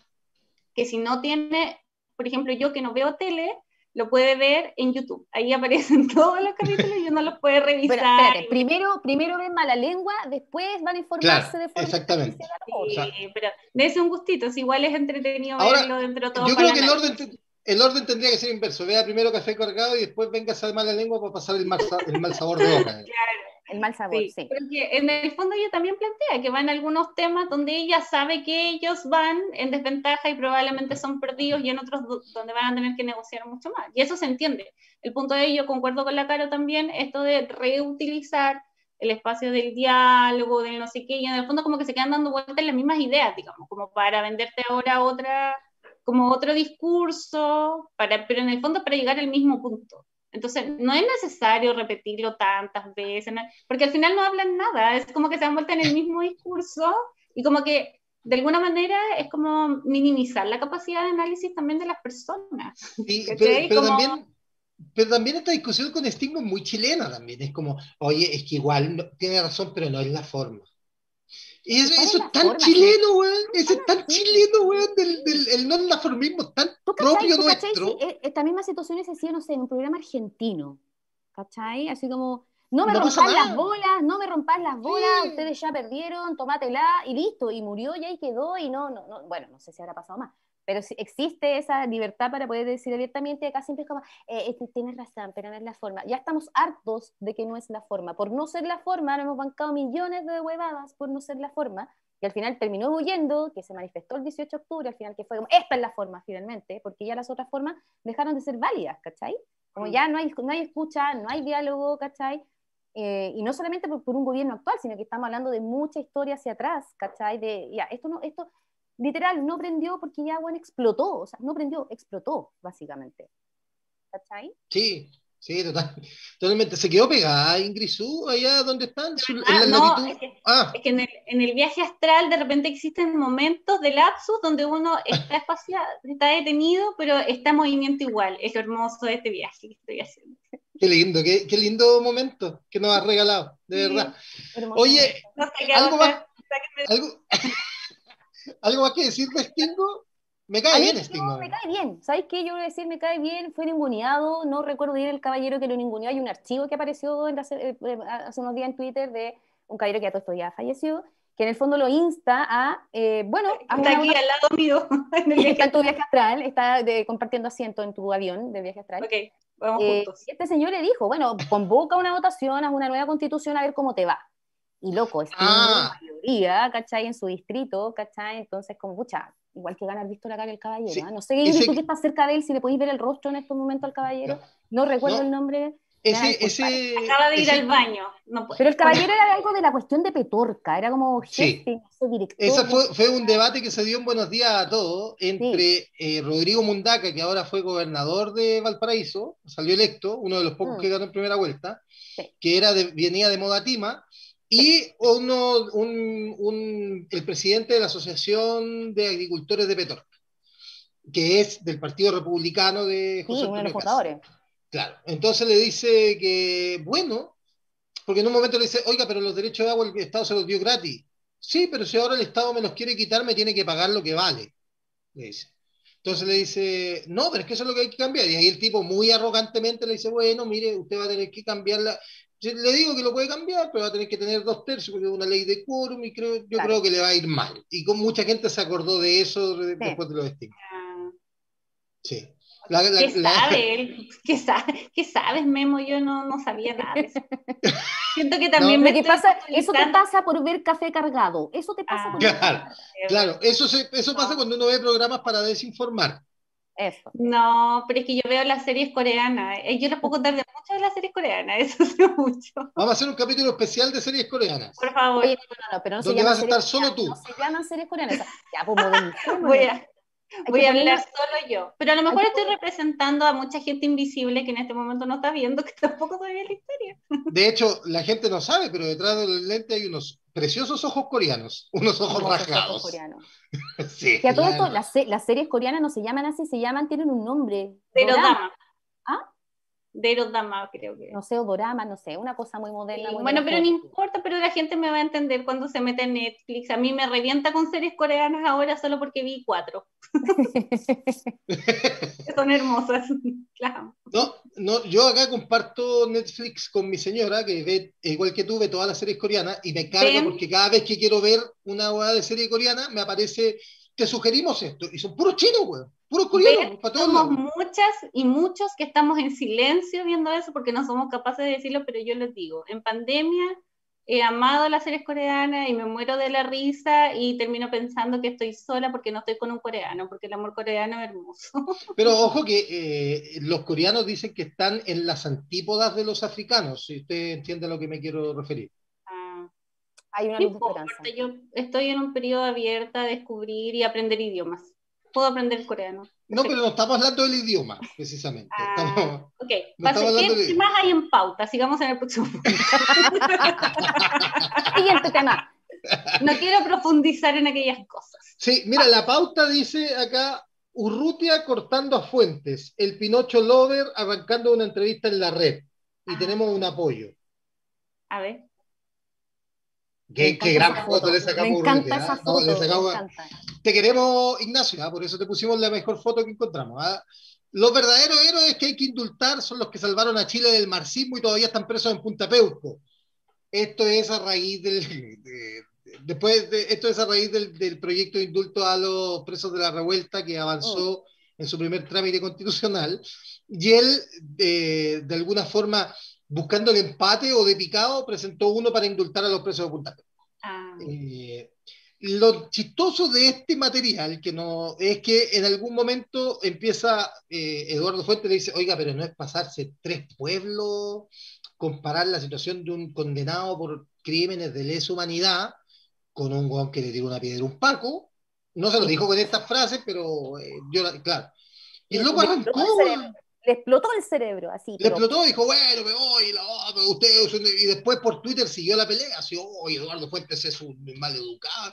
Que si no tiene, por ejemplo, yo que no veo tele, lo puede ver en YouTube. Ahí aparecen todos los capítulos y uno los puede revisar. Pero, espérate, primero, primero ven mala lengua, después van a informarse de forma Exactamente. Sí, pero dése un gustito, es igual es entretenido verlo dentro de todo. Yo creo que el orden, el orden tendría que ser inverso. Vea primero café cargado y después venga a mala lengua para pasar el mal, el mal sabor de boca. claro. El mal sabor, sí. Porque en el fondo ella también plantea que van algunos temas donde ella sabe que ellos van en desventaja y probablemente son perdidos y en otros donde van a tener que negociar mucho más. Y eso se entiende. El punto de ello, concuerdo con la Caro también, esto de reutilizar el espacio del diálogo, del no sé qué, y en el fondo como que se quedan dando vueltas las mismas ideas, digamos, como para venderte ahora otra, como otro discurso, para, pero en el fondo para llegar al mismo punto. Entonces, no es necesario repetirlo tantas veces, porque al final no hablan nada, es como que se han vuelto en el mismo discurso y como que de alguna manera es como minimizar la capacidad de análisis también de las personas. Sí, pero, también, pero, también, esta discusión con Sting es muy chilena también, es como, oye, es que igual tiene razón, pero no es la forma. Y eso, es tan chileno, weón. Eso es tan chileno, weón, del, del el no naformismo tan propio nuestro. E, esta misma situación se hacía, no sé, en un programa argentino. ¿Cachai? Así como, no me rompas las bolas, no me rompas las bolas, ustedes ya perdieron, tomátela y listo, y murió y ahí quedó y no, no, no, bueno, no sé si habrá pasado más, pero existe esa libertad para poder decir abiertamente, acá siempre es como, eh, este, tienes razón, pero no es la forma. Ya estamos hartos de que no es la forma. Por no ser la forma, nos hemos bancado millones de huevadas por no ser la forma, y al final terminó huyendo, que se manifestó el 18 de octubre, al final que fue como, esta es la forma finalmente, porque ya las otras formas dejaron de ser válidas, ¿cachai? Como mm. ya no hay, no hay escucha, no hay diálogo, ¿cachai? Eh, y no solamente por, por, un gobierno actual, sino que estamos hablando de mucha historia hacia atrás, ¿cachai? De, ya, esto no, esto, literal, no prendió porque ya, bueno, explotó, o sea, no prendió, explotó, básicamente. ¿Cachai? Sí, sí, total, totalmente. Se quedó pegada Ingrid Su, allá donde están, ah, no, Es que, ah. es que en, el, en, el, viaje astral de repente existen momentos de lapsus donde uno está espaciado, está detenido, pero está en movimiento igual. Es lo hermoso de este viaje que estoy haciendo. Qué lindo, qué, qué lindo momento que nos has regalado, de verdad. Oye, algo más. ¿Algo? ¿Algo más que decir de Stingo? Me cae bien Stingo. me cae bien. ¿Sabes qué? Yo voy a decir, me cae bien. Fue ninguneado. No recuerdo bien el caballero que lo ninguneó. Hay un archivo que apareció en eh, eh, hace unos días en Twitter de un caballero que a todo esto ya falleció, que en el fondo lo insta a, eh, bueno, está aquí al lado mío. está en tu viaje astral, está compartiendo asiento en tu avión de viaje astral. Ok, vamos juntos. Y este señor le dijo, bueno, convoca una votación, haz una nueva constitución a ver cómo te va. Y loco, es ah. mayoría, ¿cachai? En su distrito, ¿cachai? Entonces, como, pucha, igual que ganar visto la cara el caballero. ¿ah? No sé, ese... tú que estás cerca de él, si le podéis ver el rostro en este momento al caballero. No, recuerdo el nombre. Ese, ese, Acaba de ir al baño. No Pero el caballero era algo de la cuestión de Petorca, era como jefe, sí. director. Ese fue, fue, un debate que se dio en Buenos Días a todos entre eh, Rodrigo Mundaca, que ahora fue gobernador de Valparaíso, salió electo, uno de los pocos mm. que ganó en primera vuelta, que era de, venía de Modatima, y uno, un, un, el presidente de la Asociación de Agricultores de Petorca, que es del Partido Republicano de José sí, uno de los fundadores. Claro, entonces le dice que, bueno, porque en un momento le dice, oiga, pero los derechos de agua el Estado se los dio gratis. Sí, pero si ahora el Estado me los quiere quitar, me tiene que pagar lo que vale, le dice. Entonces le dice, no, pero es que eso es lo que hay que cambiar. Y ahí el tipo muy arrogantemente le dice, bueno, mire, usted va a tener que le digo que lo puede cambiar, pero va a tener que tener dos tercios porque es una ley de quórum y creo, yo creo que le va a ir mal. Y con mucha gente se acordó de eso después de los estigmas. Ah. Sí. ¿Qué, sabe ¿Qué, sabes, Memo? Yo no, no sabía nada de eso. Siento que también me pasa, Eso te pasa por ver café cargado. Eso te pasa ah. por claro, Claro, eso, eso pasa cuando uno ve programas para desinformar. Eso. No, pero es que yo veo las series coreanas. Eh, yo les puedo contar de muchas de las series coreanas, eso sí mucho. Vamos a hacer un capítulo especial de series coreanas. Por favor. Oye, no, no, pero no Donde vas a estar solo tú. No se llaman series coreanas. Ya, pues, voy a, Voy a hablar solo yo. Pero a lo mejor estoy representando a mucha gente invisible que en este momento no está viendo, que tampoco sabía la historia. De hecho, la gente no sabe, pero detrás del lente hay unos preciosos ojos coreanos, unos ojos rasgados. coreanos. sí, que a todo esto, las, las, series coreanas no se llaman así, se llaman, tienen un nombre. Pero dama. ¿Ah? de Erodama, creo que. No sé, o Dorama, no sé, una cosa muy moderna. muy bueno, pero no importa, pero la gente me va a entender cuando se mete en Netflix. A mí me revienta con series coreanas ahora solo porque vi cuatro. son hermosas. Claro. No, no, yo acá comparto Netflix con mi señora, que ve, igual que tú, ve todas las series coreanas y me carga Ven. porque cada vez que quiero ver una hueá de serie coreana, me aparece, te sugerimos esto. Y son puros chinos, weón. Puros coreanos, para todos somos lados. muchas y muchos que estamos en silencio viendo eso porque no somos capaces de decirlo, pero yo les digo, en pandemia he amado las series coreanas y me muero de la risa y termino pensando que estoy sola porque no estoy con un coreano, porque el amor coreano es hermoso. Pero ojo que eh, los coreanos dicen que están en las antípodas de los africanos, si usted entiende a lo que me quiero referir. Ah, Hay una luz de esperanza. yo estoy en un periodo abierto a descubrir y aprender idiomas. Puedo aprender coreano. No, pero no estamos hablando del idioma, precisamente. Ah. Estamos- Ok, No pase- estamos ¿qué, más hay en pauta? Sigamos en el próximo. Siguiente tema. No quiero profundizar en aquellas cosas. Sí, mira, la pauta dice acá, Urrutia cortando a Fuentes, el Pinocho Lover arrancando una entrevista en la red. Y Ah. tenemos un apoyo. A ver. Me Qué, qué gran esa foto le sacamos Me encanta esa. No, foto. me sacamos- encanta. Te queremos, Ignacio, ¿ah? por eso te pusimos la mejor foto que encontramos. ¿ah? Los verdaderos héroes que hay que indultar son los que salvaron a Chile del marxismo y todavía están presos en Punta Peuco. Esto es a raíz del. de- después de, esto es a raíz del, del proyecto de indulto a los presos de la revuelta que avanzó en su primer trámite constitucional. Y él, de, de alguna forma, buscando el empate o de picado, presentó uno para indultar a los presos de Punta Peuco. Ah, Eh, lo chistoso de este material que no es que en algún momento empieza eh, Eduardo Fuentes le dice, oiga, pero no es pasarse tres pueblos, comparar la situación de un condenado por crímenes de lesa humanidad con un guan que le tiró una piedra a un Paco. No se lo dijo con estas frases, pero eh, yo, la- claro. Y el loco arrancó, explotó el weón. cerebro. Le explotó el cerebro, así. Le pero- explotó dijo, bueno, me voy, la ustedes son de-". Y después por Twitter siguió la pelea, así, oh, Eduardo Fuentes es un mal educado.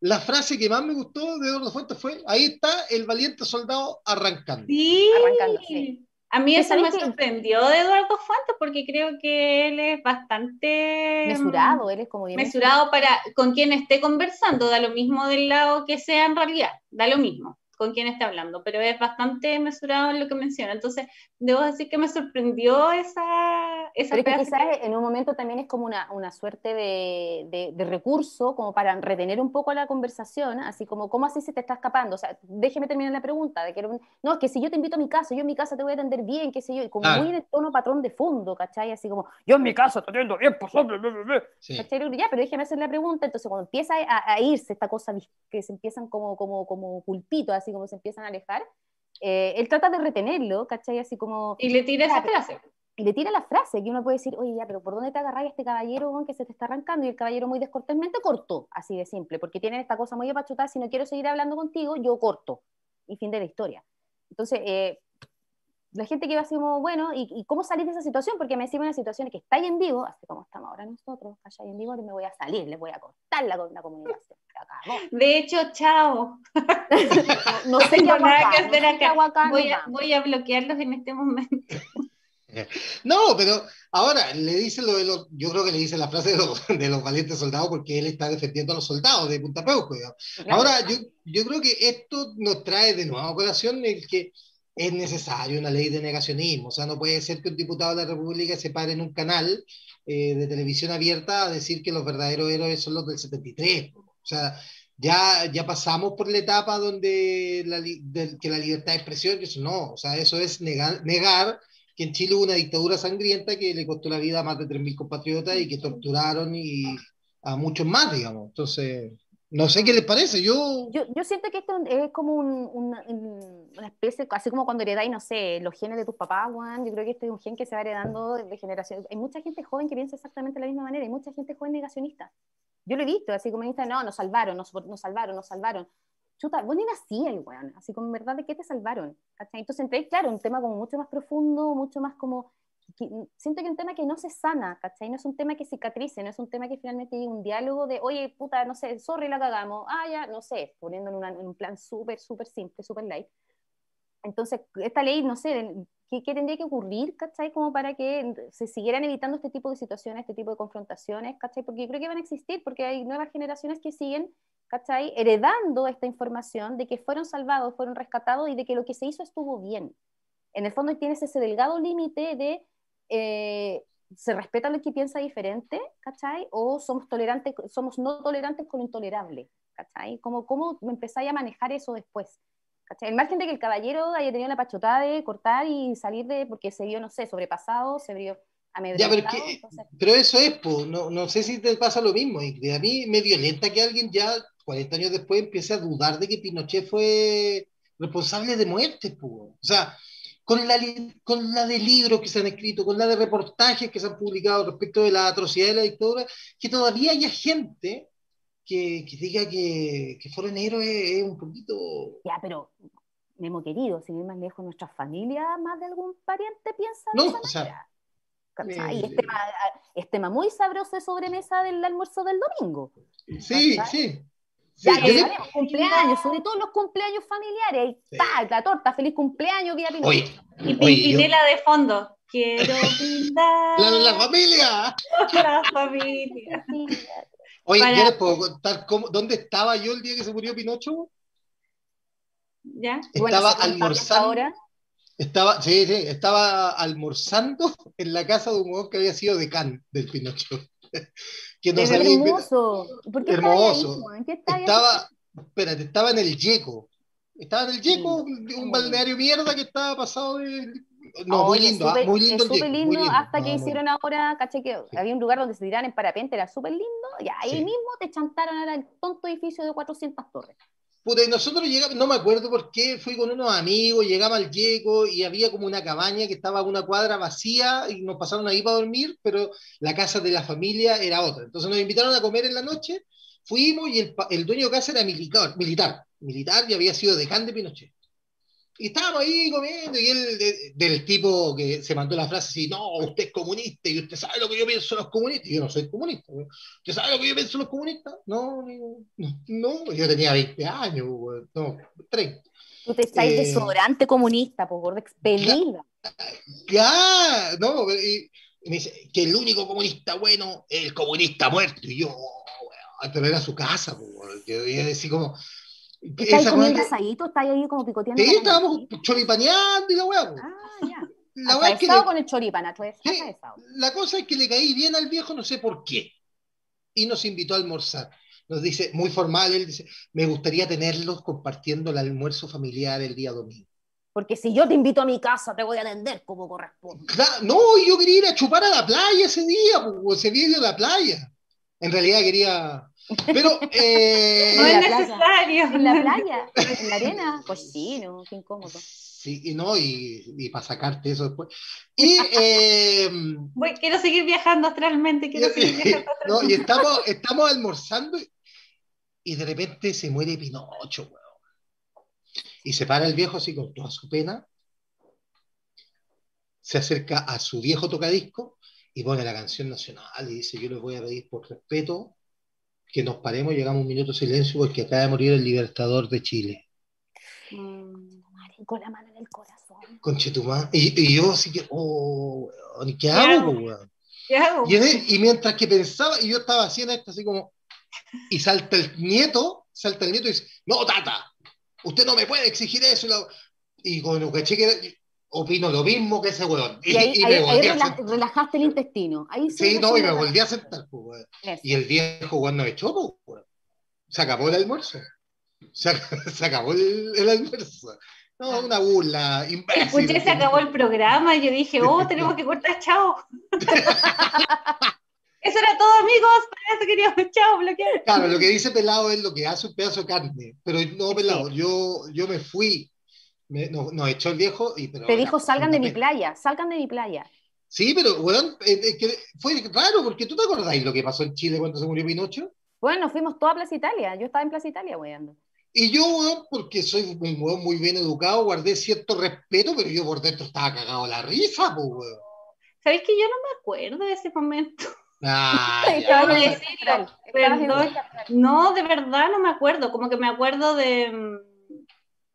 La frase que más me gustó de Eduardo Fuentes fue, ahí está el valiente soldado arrancando. sí. Arrancando, sí. A mí ¿Tú eso me que- sorprendió de Eduardo Fuentes porque creo que él es bastante mesurado, él es como bien mesurado para con quien esté conversando, da lo mismo del lado que sea en realidad, da lo mismo con quien esté hablando, pero es bastante mesurado en lo que menciona. Entonces, debo decir que me sorprendió esa, esa Pero es que quizás en un momento también es como una, una suerte de, de- de recurso como para retener un poco la conversación, así como, ¿cómo así se te está escapando? O sea, déjeme terminar la pregunta, de que no, es que si yo te invito a mi casa, yo en mi casa te voy a atender bien, qué sé yo, y como Claro. muy en el tono patrón de fondo, ¿cachai? Así como, yo en mi casa te atiendo bien, pues hombre, bla, bla, bla". Ya, pero déjeme hacer la pregunta, entonces cuando empieza a, a irse esta cosa, que se empiezan como, como, como pulpitos, así como se empiezan a alejar, eh, él trata de retenerlo, ¿cachai? Así como y le tira esa frase. y le tira la frase, que uno puede decir, oye, ya, pero ¿por dónde te agarráis a este caballero que se te está arrancando? Y el caballero muy descortésmente cortó, así de simple, porque tienen esta cosa muy apachutada, si no quiero seguir hablando contigo, yo corto. Y fin de la historia. Entonces, eh, la gente que va así como, bueno, ¿y, y cómo salir de esa situación? Porque me decimos una situación que está ahí en vivo, así como estamos ahora nosotros, allá en vivo, y me voy a salir, les voy a cortar la, la comunicación. De hecho, chao. No, no sé qué nada acá, que hacer Voy a, vamos. voy a bloquearlos en este momento. No, pero ahora le dice lo de los, yo creo que le dice la frase de los, de los valientes soldados porque él está defendiendo a los soldados de Punta Peuco. Ahora, yo, yo creo que esto nos trae de nuevo a colación el que es necesario una ley de negacionismo. O sea, no puede ser que un diputado de la República se pare en un canal eh, de televisión abierta a decir que los verdaderos héroes son los del 73. O sea, ya, ya pasamos por la etapa donde la, del- que la libertad de expresión, eso no. O sea, eso es negar, negar que en Chile hubo una dictadura sangrienta que le costó la vida a más de 3.000 compatriotas y que torturaron y a muchos más, digamos. Entonces, no sé qué les parece. Yo, Yo, yo siento que esto es como un- una, un- una especie, así como cuando heredáis, no sé, los genes de tus papás, Juan, yo creo que este es un gen que se va heredando de generación. Hay mucha gente joven que piensa exactamente de la misma manera, hay mucha gente joven negacionista. Yo lo he visto, así como en no, nos salvaron, nos, nos salvaron, nos salvaron. Chuta, vos ni nacías, weón, así como en verdad, ¿de qué te salvaron? Entonces entré, claro, un tema como mucho más profundo, mucho más como que- siento que es un tema que no se sana, ¿cachai? No es un tema que cicatrice, no es un tema que finalmente llegue un diálogo de, oye, puta, no sé, sorry, la cagamos, ah, ya, no sé, poniendo en, una- en un plan súper, súper simple, súper light. Entonces, esta ley, no sé, ¿qué, ¿qué, tendría que ocurrir, ¿cachai? Como para que se siguieran evitando este tipo de situaciones, este tipo de confrontaciones, ¿cachai? Porque yo creo que van a existir, porque hay nuevas generaciones que siguen, ¿cachai? Heredando esta información de que fueron salvados, fueron rescatados y de que lo que se hizo estuvo bien. En el fondo tienes ese delgado límite de... Eh, ¿Se respeta lo que piensa diferente, ¿cachai? O somos tolerantes, somos no tolerantes con lo intolerable, ¿cachai? ¿Cómo, cómo empezáis a manejar eso después? ¿cachai? El margen de que el caballero haya tenido la pachotada de cortar y salir de, porque se vio, no sé, sobrepasado, se vio amedrentado. Ya, pero, entonces... pero eso es, pues, no, no sé si te pasa lo mismo, a mí me violenta que alguien ya 40 años después empiece a dudar de que Pinochet fue responsable de muertes, pues. O sea, con la, con la de libros que se han escrito, con la de reportajes que se han publicado respecto de la atrocidad de la dictadura, que todavía haya gente que, que diga que, que, fueron héroes es un poquito... Ya, pero Memo querido, sin ir más lejos, nuestra familia, más de algún pariente piensa no, o sea, eh, es, tema, es, tema, muy sabroso de sobremesa del almuerzo del domingo. Sí, sí. Ya, sí, cumpleaños, sobre todo los cumpleaños familiares. Sí. la torta, feliz cumpleaños, Vía Oye, Y Pimpinela yo... de fondo. Quiero pintar. La, la familia. La familia. Oye, Para... ¿ya les puedo contar cómo, dónde estaba yo el día que se murió Pinocho? ¿Ya? Estaba bueno, almorzando. Estaba, sí, sí, estaba almorzando en la casa de un huevón que había sido decán del Pinocho. Que no sabía, hermoso. ¿Por qué hermoso. Ahí, ¿En qué estaba, espérate, estaba en el Yeco. Estaba en el Yeco, sí. un balneario mierda que estaba pasado de. No, oh, muy, lindo, super, muy lindo, lindo. muy lindo. hasta que hicieron ahora, caché que sí. había un lugar donde se tiraban en parapente, era súper lindo, y ahí sí. mismo te chantaron ahora el tonto edificio de 400 torres. Puta, y nosotros llegamos, no me acuerdo por qué, fui con unos amigos, llegamos al Yeco y había como una cabaña que estaba una cuadra vacía y nos pasaron ahí para dormir, pero la casa de la familia era otra. Entonces nos invitaron a comer en la noche, fuimos y el, el dueño de casa era militar, militar, militar y había sido decán de Pinochet. Y estábamos ahí comiendo, y él, de, del tipo que se mandó la frase así, no, usted es comunista, y usted sabe lo que yo pienso de los comunistas. Y yo no soy comunista. ¿Usted sabe lo que yo pienso de los comunistas? No, no, no. yo tenía 20 años, no, 30. Tú te estás eh, desodorante comunista, por gordo, expelida. Ya, no, y, y me dice que el único comunista bueno es el comunista muerto. Y yo, oh, pero era su casa, pues, yo, yo decía como ¿Estás comiendo asadito? ¿Estás ahí como picoteando? Sí, estábamos choripaneando y la weá. Ah, ya. La weá que le... con el choripan, sí, La cosa es que le caí bien al viejo, no sé por qué. Y nos invitó a almorzar. Nos dice, muy formal, él dice, me gustaría tenerlos compartiendo el almuerzo familiar el día domingo. Porque si yo te invito a mi casa, te voy a atender como corresponde. Claro, no, yo quería ir a chupar a la playa ese día, pues, ese día de la playa. En realidad quería pero eh, no es necesario. En la playa, en la arena, pues sí, no, qué incómodo. Sí, y no, y, y para sacarte eso después. Y, eh, Voy, quiero seguir viajando astralmente, quiero seguir viajando astralmente. No, y estamos, estamos almorzando y, y, de repente se muere Pinocho, weón. Y se para el viejo así con toda su pena, se acerca a su viejo tocadisco y pone la canción nacional y dice, yo les voy a pedir por respeto que nos paremos, llegamos un minuto de silencio porque acaba de morir el libertador de Chile. Mm, con la mano en el corazón. Conchetumá. Y, y yo así que, oh, weón, ¿qué hago, weón? ¿Qué hago? Y, y, mientras que pensaba, y yo estaba haciendo esto así como, y salta el nieto, salta el nieto y dice, no, tata, usted no me puede exigir eso. Y cuando caché que opino lo mismo que ese weón. Y, ahí, y ahí, ahí rela relajaste el intestino. Ahí sí, no, y me volví a sentar, pues, Y el viejo weón no echó, pues, weón. Se acabó el almuerzo. Se, se acabó el, el, almuerzo. No, una burla imbécil. Escuché, se acabó el programa y yo dije, oh, tenemos que cortar, chao. Eso era todo, amigos. Para eso queríamos, chao, bloquear. Claro, lo que dice Pelado es lo que hace un pedazo de carne. Pero no, Pelado, sí. yo, yo me fui nos no, no echó el viejo y... Pero Te dijo, salgan de mi playa, salgan de mi playa. Sí, pero, weón, eh, eh, fue raro, porque tú te acordáis lo que pasó en Chile cuando se murió Pinocho. Bueno, fuimos toda Plaza Italia, yo estaba en Plaza Italia, weón. Y yo, weón, porque soy un weón muy bien educado, guardé cierto respeto, pero yo por dentro estaba cagado la risa, pues, weón. ¿Sabéis que yo no me acuerdo de ese momento? Ah, Perdón, no, de verdad no me acuerdo, como que me acuerdo de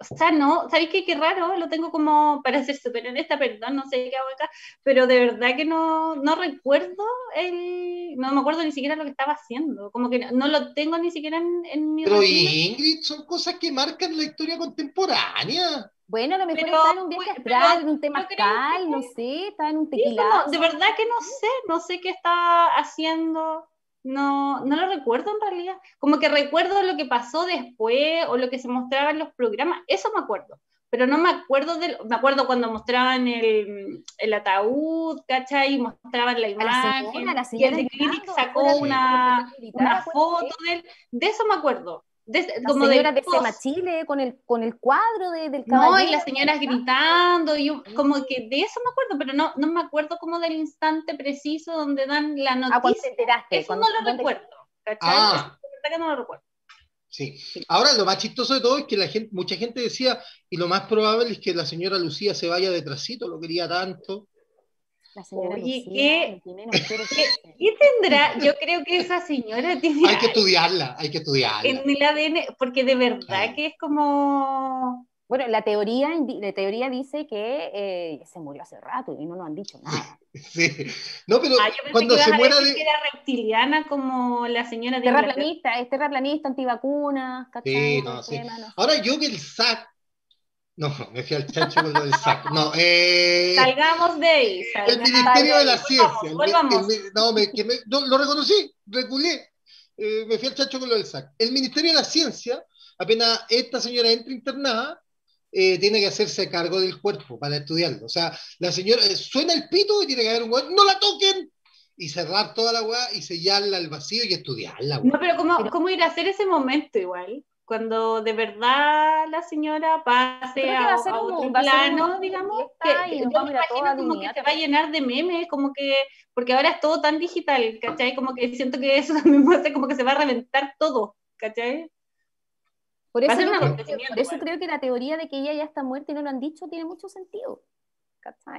o sea, no, ¿sabéis qué? Qué raro, lo tengo como, para ser súper honesta, perdón, no sé qué hago acá, pero de verdad que no, no recuerdo el, no me acuerdo ni siquiera lo que estaba haciendo, como que no, lo tengo ni siquiera en, en mi Pero Ingrid, son cosas que marcan la historia contemporánea. Bueno, a lo mejor está en un viaje astral, en un tema astral, no sé, está en un tequila. de verdad que no sé, no sé qué está haciendo no, no lo recuerdo en realidad. Como que recuerdo lo que pasó después o lo que se mostraba en los programas, eso me acuerdo. Pero no me acuerdo del, me acuerdo cuando mostraban el, el ataúd, ¿cachai? Y mostraban la imagen. La y el de sacó una, una foto de él. De eso me acuerdo como señora de, Sema Chile con el, con el cuadro de, del caballero. No, y las señoras gritando, y como que de eso me acuerdo, pero no, no me acuerdo como del instante preciso donde dan la noticia. Ah, cuando te enteraste. Eso no lo recuerdo, ¿cachai? Ah. que no lo recuerdo. Sí. Ahora, lo más chistoso de todo es que la gente, mucha gente decía, y lo más probable es que la señora Lucía se vaya detrásito, lo quería tanto. La señora Oye, ¿qué, ¿qué, tendrá? Yo creo que esa señora tiene... Hay que estudiarla, hay que estudiarla. En el ADN, porque de verdad que es como... Bueno, la teoría, la teoría dice que eh, se murió hace rato y no nos han dicho nada. Sí. No, pero ah, cuando se muera de... que era reptiliana como la señora de terraplanista, es terraplanista, antivacunas, Sí, no, sí. Ahora yo que el SAC no, me fui al chancho con lo del saco. No, eh, Salgamos de ahí. el Ministerio de la Ciencia. no, me, lo reconocí, reculé. Eh, me fui al chancho con lo del SAC. El Ministerio de la Ciencia, apenas esta señora entra internada, eh, tiene que hacerse cargo del cuerpo para estudiarlo. O sea, la señora eh, suena el pito y tiene que haber un ¡no la toquen! Y cerrar toda la weá y sellarla al vacío y estudiarla. No, pero ¿cómo, ¿cómo ir a hacer ese momento igual? Cuando de verdad la señora pase a, otro plano, digamos, que, yo me imagino como que se va a llenar de memes, como que, porque ahora es todo tan digital, ¿cachai? Como que siento que eso también hace como que se va a reventar todo, ¿cachai? Por eso, por eso creo que la teoría de que ella ya está muerta y no lo han dicho tiene mucho sentido.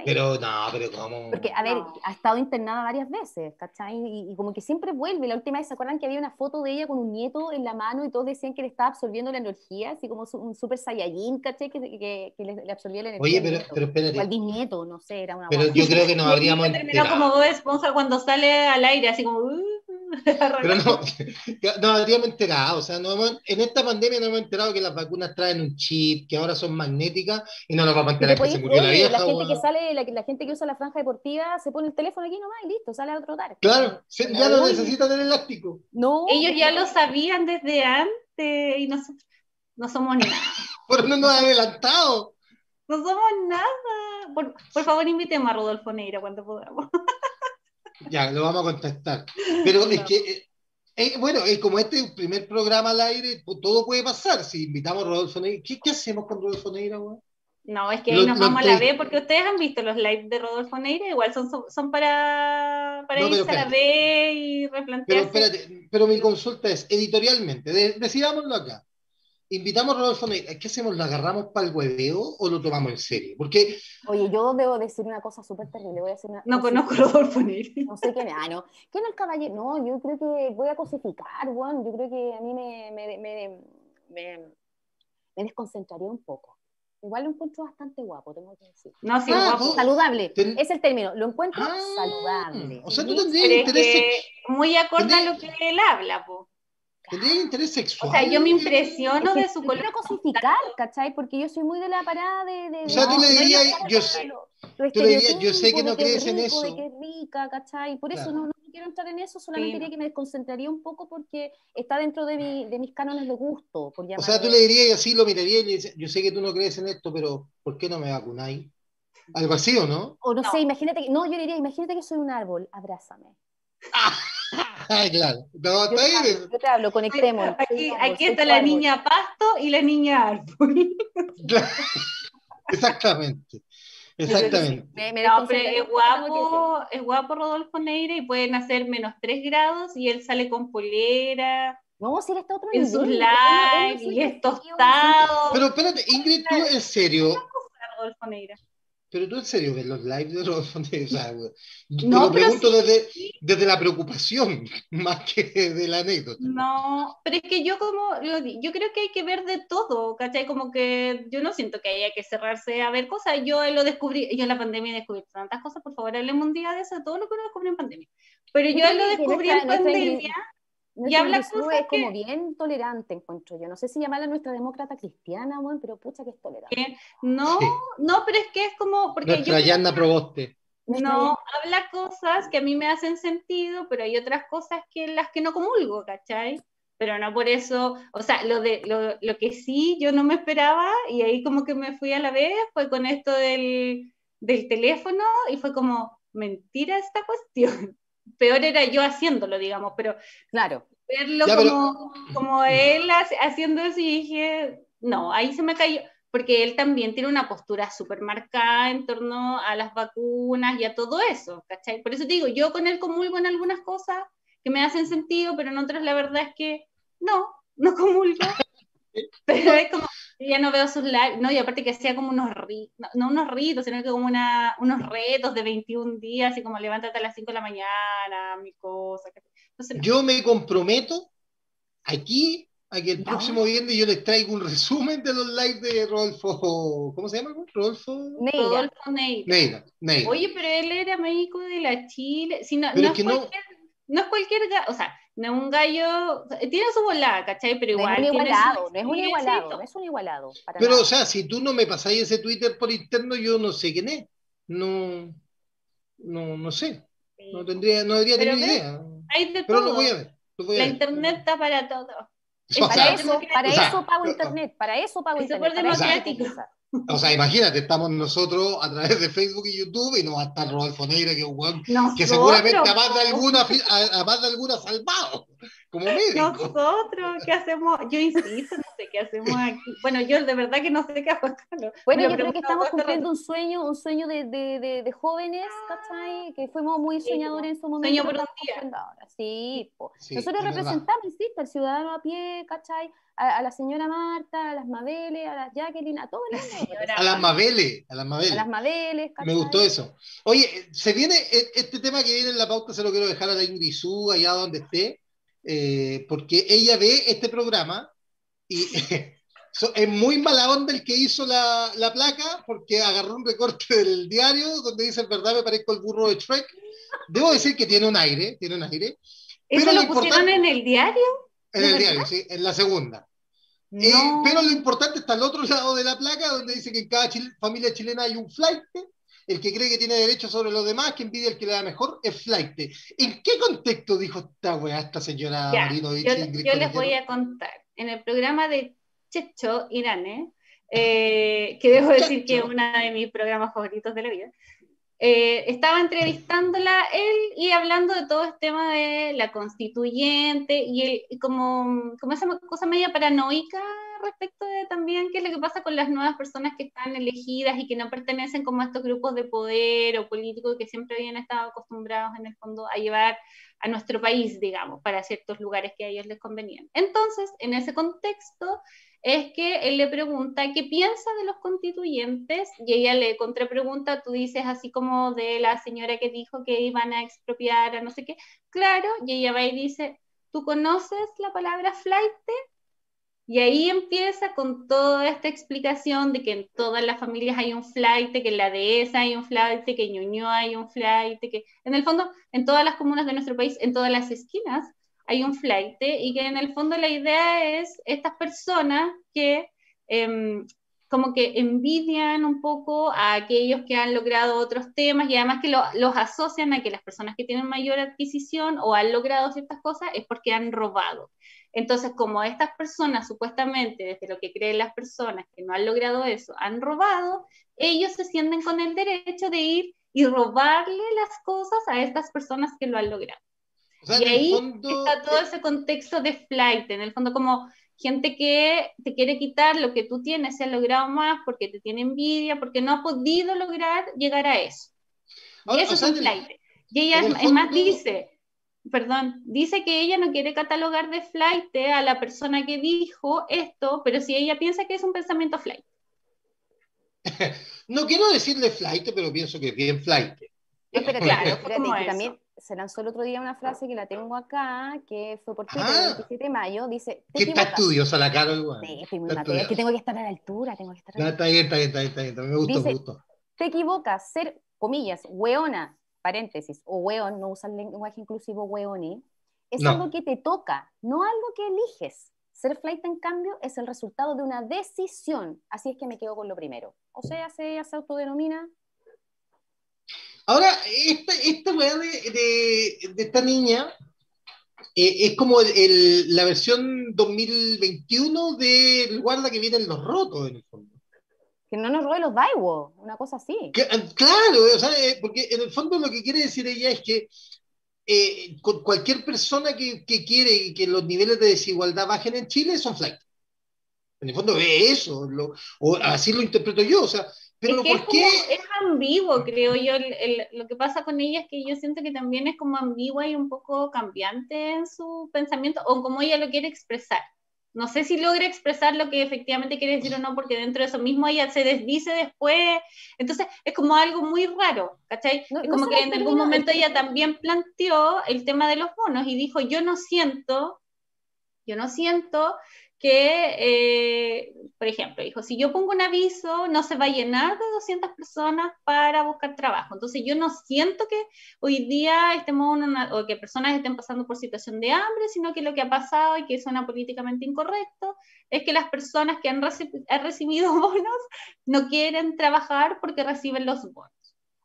Pero no, pero ¿cómo? Porque, a ver, ha estado internada varias veces, ¿cachai? Y, como que siempre vuelve. La última vez, ¿se acuerdan que había una foto de ella con un nieto en la mano y todos decían que le estaba absorbiendo la energía, así como un super saiyajin, ¿cachai? Que, que, que le, absorbía la energía. Oye, pero, pero espérate. O al bisnieto, no sé, era una Pero yo creo que nos habríamos enterado. como Bob Esponja cuando sale al aire, así como... Uh, pero no, no habríamos enterado, o sea, no en esta pandemia no hemos enterado que las vacunas traen un chip, que ahora son magnéticas, y no nos vamos a enterar que se murió la vieja. La gente que sale, la, gente que usa la franja deportiva, se pone el teléfono aquí nomás y listo, sale a otro dar. Claro, ya no necesitan el elástico. No. Ellos ya lo sabían desde antes y nosotros no somos nada. Pero no nos ha adelantado. No somos nada. Por, por favor, invitemos a Rodolfo Neira cuando podamos. Ya, lo vamos a contestar. Pero es que, eh, eh, bueno, es como este primer programa al aire, todo puede pasar. Si invitamos a Rodolfo Neira, ¿qué, hacemos con Rodolfo Neira, güey? No, es que ahí nos vamos a la B porque ustedes han visto los lives de Rodolfo Neira, igual son, son para, para irse a la B y replantearse. Pero espérate, pero mi consulta es, editorialmente, decidámoslo acá invitamos a Rodolfo Neira, ¿qué hacemos? ¿Lo agarramos para el hueveo o lo tomamos en serio? Porque... Oye, yo debo decir una cosa súper terrible, voy a decir una... No conozco a Rodolfo Neira. No sé qué, ah, no. ¿Qué no el caballero? No, yo creo que voy a cosificar, Juan, yo creo que a mí me, me, me, me, me desconcentraría un poco. Igual lo encuentro bastante guapo, tengo que decir. No, sí, ah, guapo. Saludable, es el término. Lo encuentro ah, saludable. O sea, tú tendrías interés. Muy acorde a lo que él habla, po. Tendría interés sexual. O sea, yo me impresiono de su color. cosificar, ¿cachai? Porque yo soy muy de la parada de. de o sea, tú le dirías, yo, sé, tú le dirías, yo sé que no crees en eso. De que es rica, ¿cachai? Por eso no, no, quiero entrar en eso, solamente diría que me desconcentraría un poco porque está dentro de, mi, de mis cánones de gusto. Por o sea, tú le dirías y así lo mirarías y le dices, yo sé que tú no crees en esto, pero ¿por qué no me vacunáis? Algo así, ¿o no? O no, sé, imagínate que, no, yo diría, imagínate que soy un árbol, abrázame. claro. yo, te hablo, conectemos. Aquí, aquí está la niña pasto y la niña árbol. Exactamente. Exactamente. es guapo, es guapo Rodolfo Neira y pueden hacer menos 3 grados y él sale con polera. No, si él está otro En sus lives y es tostado. Pero espérate, Ingrid, ¿tú en serio? Rodolfo Neira? Pero tú en serio ves los lives de Rodolfo. O sea, te lo pregunto desde, desde la preocupación, más que de la anécdota. No, pero es que yo como, yo creo que hay que ver de todo, ¿cachai? Como que yo no siento que haya que cerrarse a ver cosas. Yo lo descubrí, yo en la pandemia descubrí tantas cosas, por favor, hablemos un día de eso, todo lo que uno descubrí en pandemia. Pero yo lo descubrí en pandemia y habla cosas es como bien tolerante, encuentro yo. No sé si llamarla nuestra demócrata cristiana, bueno, pero pucha que es tolerante. No, no, pero es que es como... Porque nuestra Yanna Proboste. No, habla cosas que a mí me hacen sentido, pero hay otras cosas que las que no comulgo, ¿cachai? Pero no por eso, o sea, lo, de, lo, lo que sí yo no me esperaba, y ahí como que me fui a la vez, fue con esto del, del teléfono, y fue como, mentira esta cuestión peor era yo haciéndolo, digamos, pero claro. verlo como, como él haciendo eso y dije, no, ahí se me cayó, porque él también tiene una postura súper marcada en torno a las vacunas y a todo eso, ¿cachai? Por eso te digo, yo con él comulgo en algunas cosas que me hacen sentido, pero en otras la verdad es que no, no comulgo. pero es como, ya no veo sus lives, no, y aparte que hacía como unos ritos, no, unos ritos, sino que como una, unos retos de 21 días, y como levántate a las 5 de la mañana, mi cosa. Yo me comprometo aquí a que el próximo viernes yo les traigo un resumen de los lives de Rodolfo, ¿cómo se llama? Rodolfo Neira. Neira. Oye, pero él era médico de la Chile, si no, no, es cualquier, no es cualquier, o sea, no es un gallo, tiene su volada, ¿cachai? Pero igual. No es un igualado, no es un igualado, no es un igualado. Pero, o sea, si tú no me pasáis ese Twitter por interno, yo no sé quién es. No, no, no sé. No tendría, no debería tener idea. Hay de pero todo. lo voy a ver. la internet está para todo. para, eso, para eso pago internet, para eso pago internet. democrático. O sea, imagínate, estamos nosotros a través de Facebook y YouTube y no va a estar Rodolfo Neira, que seguramente a más de alguna, a, más de alguna salvado como médico. Nosotros, ¿qué hacemos? Yo insisto, sé qué hacemos aquí. Bueno, yo de verdad que no sé qué hago Bueno, yo creo que estamos cumpliendo un sueño, un sueño de, de, de, jóvenes, ¿cachai? Que fuimos muy soñadores en su momento. Sueño por un día. Sí, nosotros representamos, insisto, al ciudadano a pie, ¿cachai? a, la señora Marta, a las Mabeles, a las Jacqueline, a todas las A las Mabeles, a las Mabeles. A las Mabeles, Me gustó eso. Oye, se viene, e, este tema que viene en la pauta se lo quiero dejar a la Ingrid allá donde esté, eh, porque ella ve este programa y es muy mala onda el que hizo la, la, placa, porque agarró un recorte del diario donde dice, en verdad me parezco el burro de Shrek. Debo decir que tiene un aire, tiene un aire. ¿Eso lo, pusieron en el diario? En el diario, sí, en la segunda. Eh, pero lo importante está al otro lado de la placa, donde dice que en cada familia chilena hay un flight. El que cree que tiene derecho sobre los demás, que envidia el que le da mejor, es flight. ¿En qué contexto dijo esta weá, esta señora Marino Yo, yo les voy a contar. En el programa de Checho Irane, eh, que debo decir que es uno de mis programas favoritos de la vida, eh, estaba entrevistándola él y hablando de todo este tema de la constituyente y, el, como, como esa cosa media paranoica respecto de también qué es lo que pasa con las nuevas personas que están elegidas y que no pertenecen como a estos grupos de poder o políticos que siempre habían estado acostumbrados en el fondo a llevar a nuestro país, digamos, para ciertos lugares que a ellos les convenían. Entonces, en ese contexto, es que él le pregunta qué piensa de los constituyentes y ella le contrapregunta, tú dices así como de la señora que dijo que iban a expropiar a no sé qué, claro, y ella va y dice, ¿tú conoces la palabra flight? Y ahí empieza con toda esta explicación de que en todas las familias hay un flight, que en la dehesa hay un flight, que en Ñuñoa hay un flight, que en el fondo en todas las comunas de nuestro país, en todas las esquinas, hay un flight y que en el fondo la idea es estas personas que em, como que envidian un poco a aquellos que han logrado otros temas y además que los asocian a que las personas que tienen mayor adquisición o han logrado ciertas cosas es porque han robado. Entonces, como estas personas supuestamente, desde lo que creen las personas que no han logrado eso, han robado, ellos se sienten con el derecho de ir y robarle las cosas a estas personas que lo han logrado y ahí está todo ese contexto de flight, en el fondo como gente que te quiere quitar lo que tú tienes, se ha logrado más porque te tiene envidia, porque no ha podido lograr llegar a eso. y eso es un flight. Y ella es más dice, perdón, dice que ella no quiere catalogar de flight a la persona que dijo esto, pero si ella piensa que es un pensamiento flight. no quiero decirle flight, pero pienso que es bien flight. pero claro, espérate, también se lanzó el otro día una frase que la tengo acá, que fue por Twitter el 27 de mayo, dice... ¿Qué está estudiosa la cara igual? Sí, estoy muy es que tengo que estar a la altura, tengo que estar a la altura. Está bien, está bien, está bien, está bien, me gustó, me gustó. Te equivocas, ser, comillas, weona, paréntesis, o weón, no usa el lenguaje inclusivo weoni, es algo que te toca, no algo que eliges. Ser flight, en cambio, es el resultado de una decisión. Así es que me quedo con lo primero. O sea, se, se autodenomina Ahora, esta, esta weá de, de, esta niña eh, es como la versión 2021 del guarda que viene en los rotos, en el fondo. Que no nos robe los Daiwo, una cosa así. Eh, claro, o sea, eh, porque en el fondo lo que quiere decir ella es que cualquier persona que, que, quiere que los niveles de desigualdad bajen en Chile son flight. En el fondo ve eso, o así lo interpreto yo, o sea, pero es ¿por qué? Es, ambiguo, creo yo. lo que pasa con ella es que yo siento que también es como ambigua y un poco cambiante en su pensamiento o como ella lo quiere expresar. No sé si logra expresar lo que efectivamente quiere decir o no, porque dentro de eso mismo ella se desdice después. Entonces es como algo muy raro, ¿cachai? como que en algún momento ella también planteó el tema de los bonos y dijo, yo no siento, yo no siento que, eh, por ejemplo, dijo, si yo pongo un aviso, no se va a llenar de 200 personas para buscar trabajo. Entonces, yo no siento que hoy día estemos o que personas estén pasando por situación de hambre, sino que lo que ha pasado y que suena políticamente incorrecto es que las personas que han, han recibido bonos no quieren trabajar porque reciben los bonos.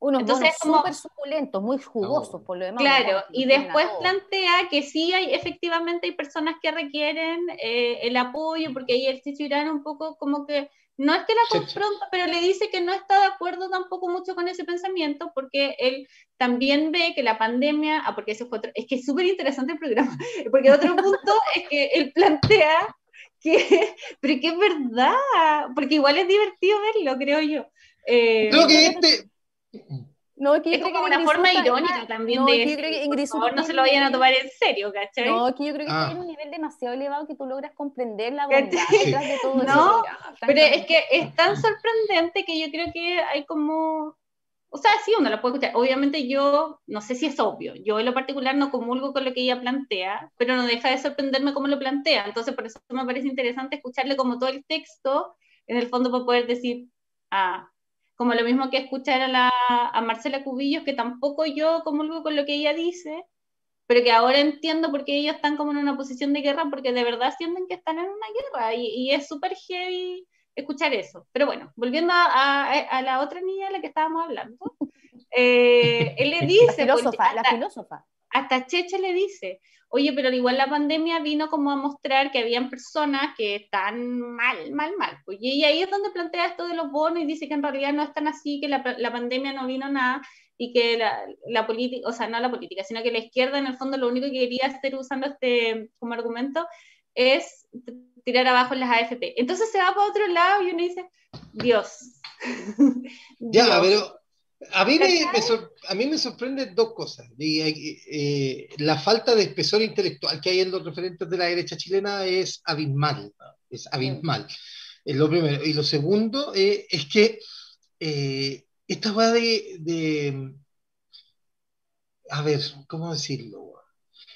Unos Entonces, bonos súper suculentos, muy jugosos, por lo demás. Claro, y después plantea que sí hay, efectivamente hay personas que requieren eh, el apoyo, porque ahí el Chicho Irán un poco como que, no es que la confronta, pero le dice que no está de acuerdo tampoco mucho con ese pensamiento, porque él también ve que la pandemia, ah, porque ese fue otro, es que es súper interesante el programa, porque otro punto es que él plantea que, pero que es verdad, porque igual es divertido verlo, creo yo. Eh, creo que este no, es, como una forma irónica también no, de que Ingrid por no se lo vayan a tomar en serio, ¿cachai? No, que yo creo que ah. tiene un nivel demasiado elevado que tú logras comprender la bondad detrás de todo no, pero es que es tan sorprendente que yo creo que hay como... O sea, sí, uno la puede escuchar. Obviamente yo, no sé si es obvio, yo en lo particular no comulgo con lo que ella plantea, pero no deja de sorprenderme cómo lo plantea. Entonces, por eso me parece interesante escucharle como todo el texto, en el fondo para poder decir, ah, como lo mismo que escuchar a, la, a Marcela Cubillos, que tampoco yo comulgo con lo que ella dice, pero que ahora entiendo por qué ellos están como en una posición de guerra, porque de verdad sienten que están en una guerra y, es súper heavy escuchar eso. Pero bueno, volviendo a, a, la otra niña de la que estábamos hablando, eh, él le dice... La filósofa, la filósofa. Hasta Cheche le dice, oye, pero igual la pandemia vino como a mostrar que habían personas que están mal, mal, mal. Pues, y ahí es donde plantea esto de los bonos y dice que en realidad no están así, que la, la pandemia no vino nada y que la, la política, o sea, no la política, sino que la izquierda en el fondo lo único que quería hacer usando este como argumento es tirar abajo las AFP. Entonces se va para otro lado y uno dice, Dios. Ya, pero a mí, me, a mí me sorprenden dos cosas. Eh, la falta de espesor intelectual que hay en los referentes de la derecha chilena es abismal. Es abismal. Es lo primero. Y lo segundo eh, es que eh, esta va de, A ver, ¿cómo decirlo?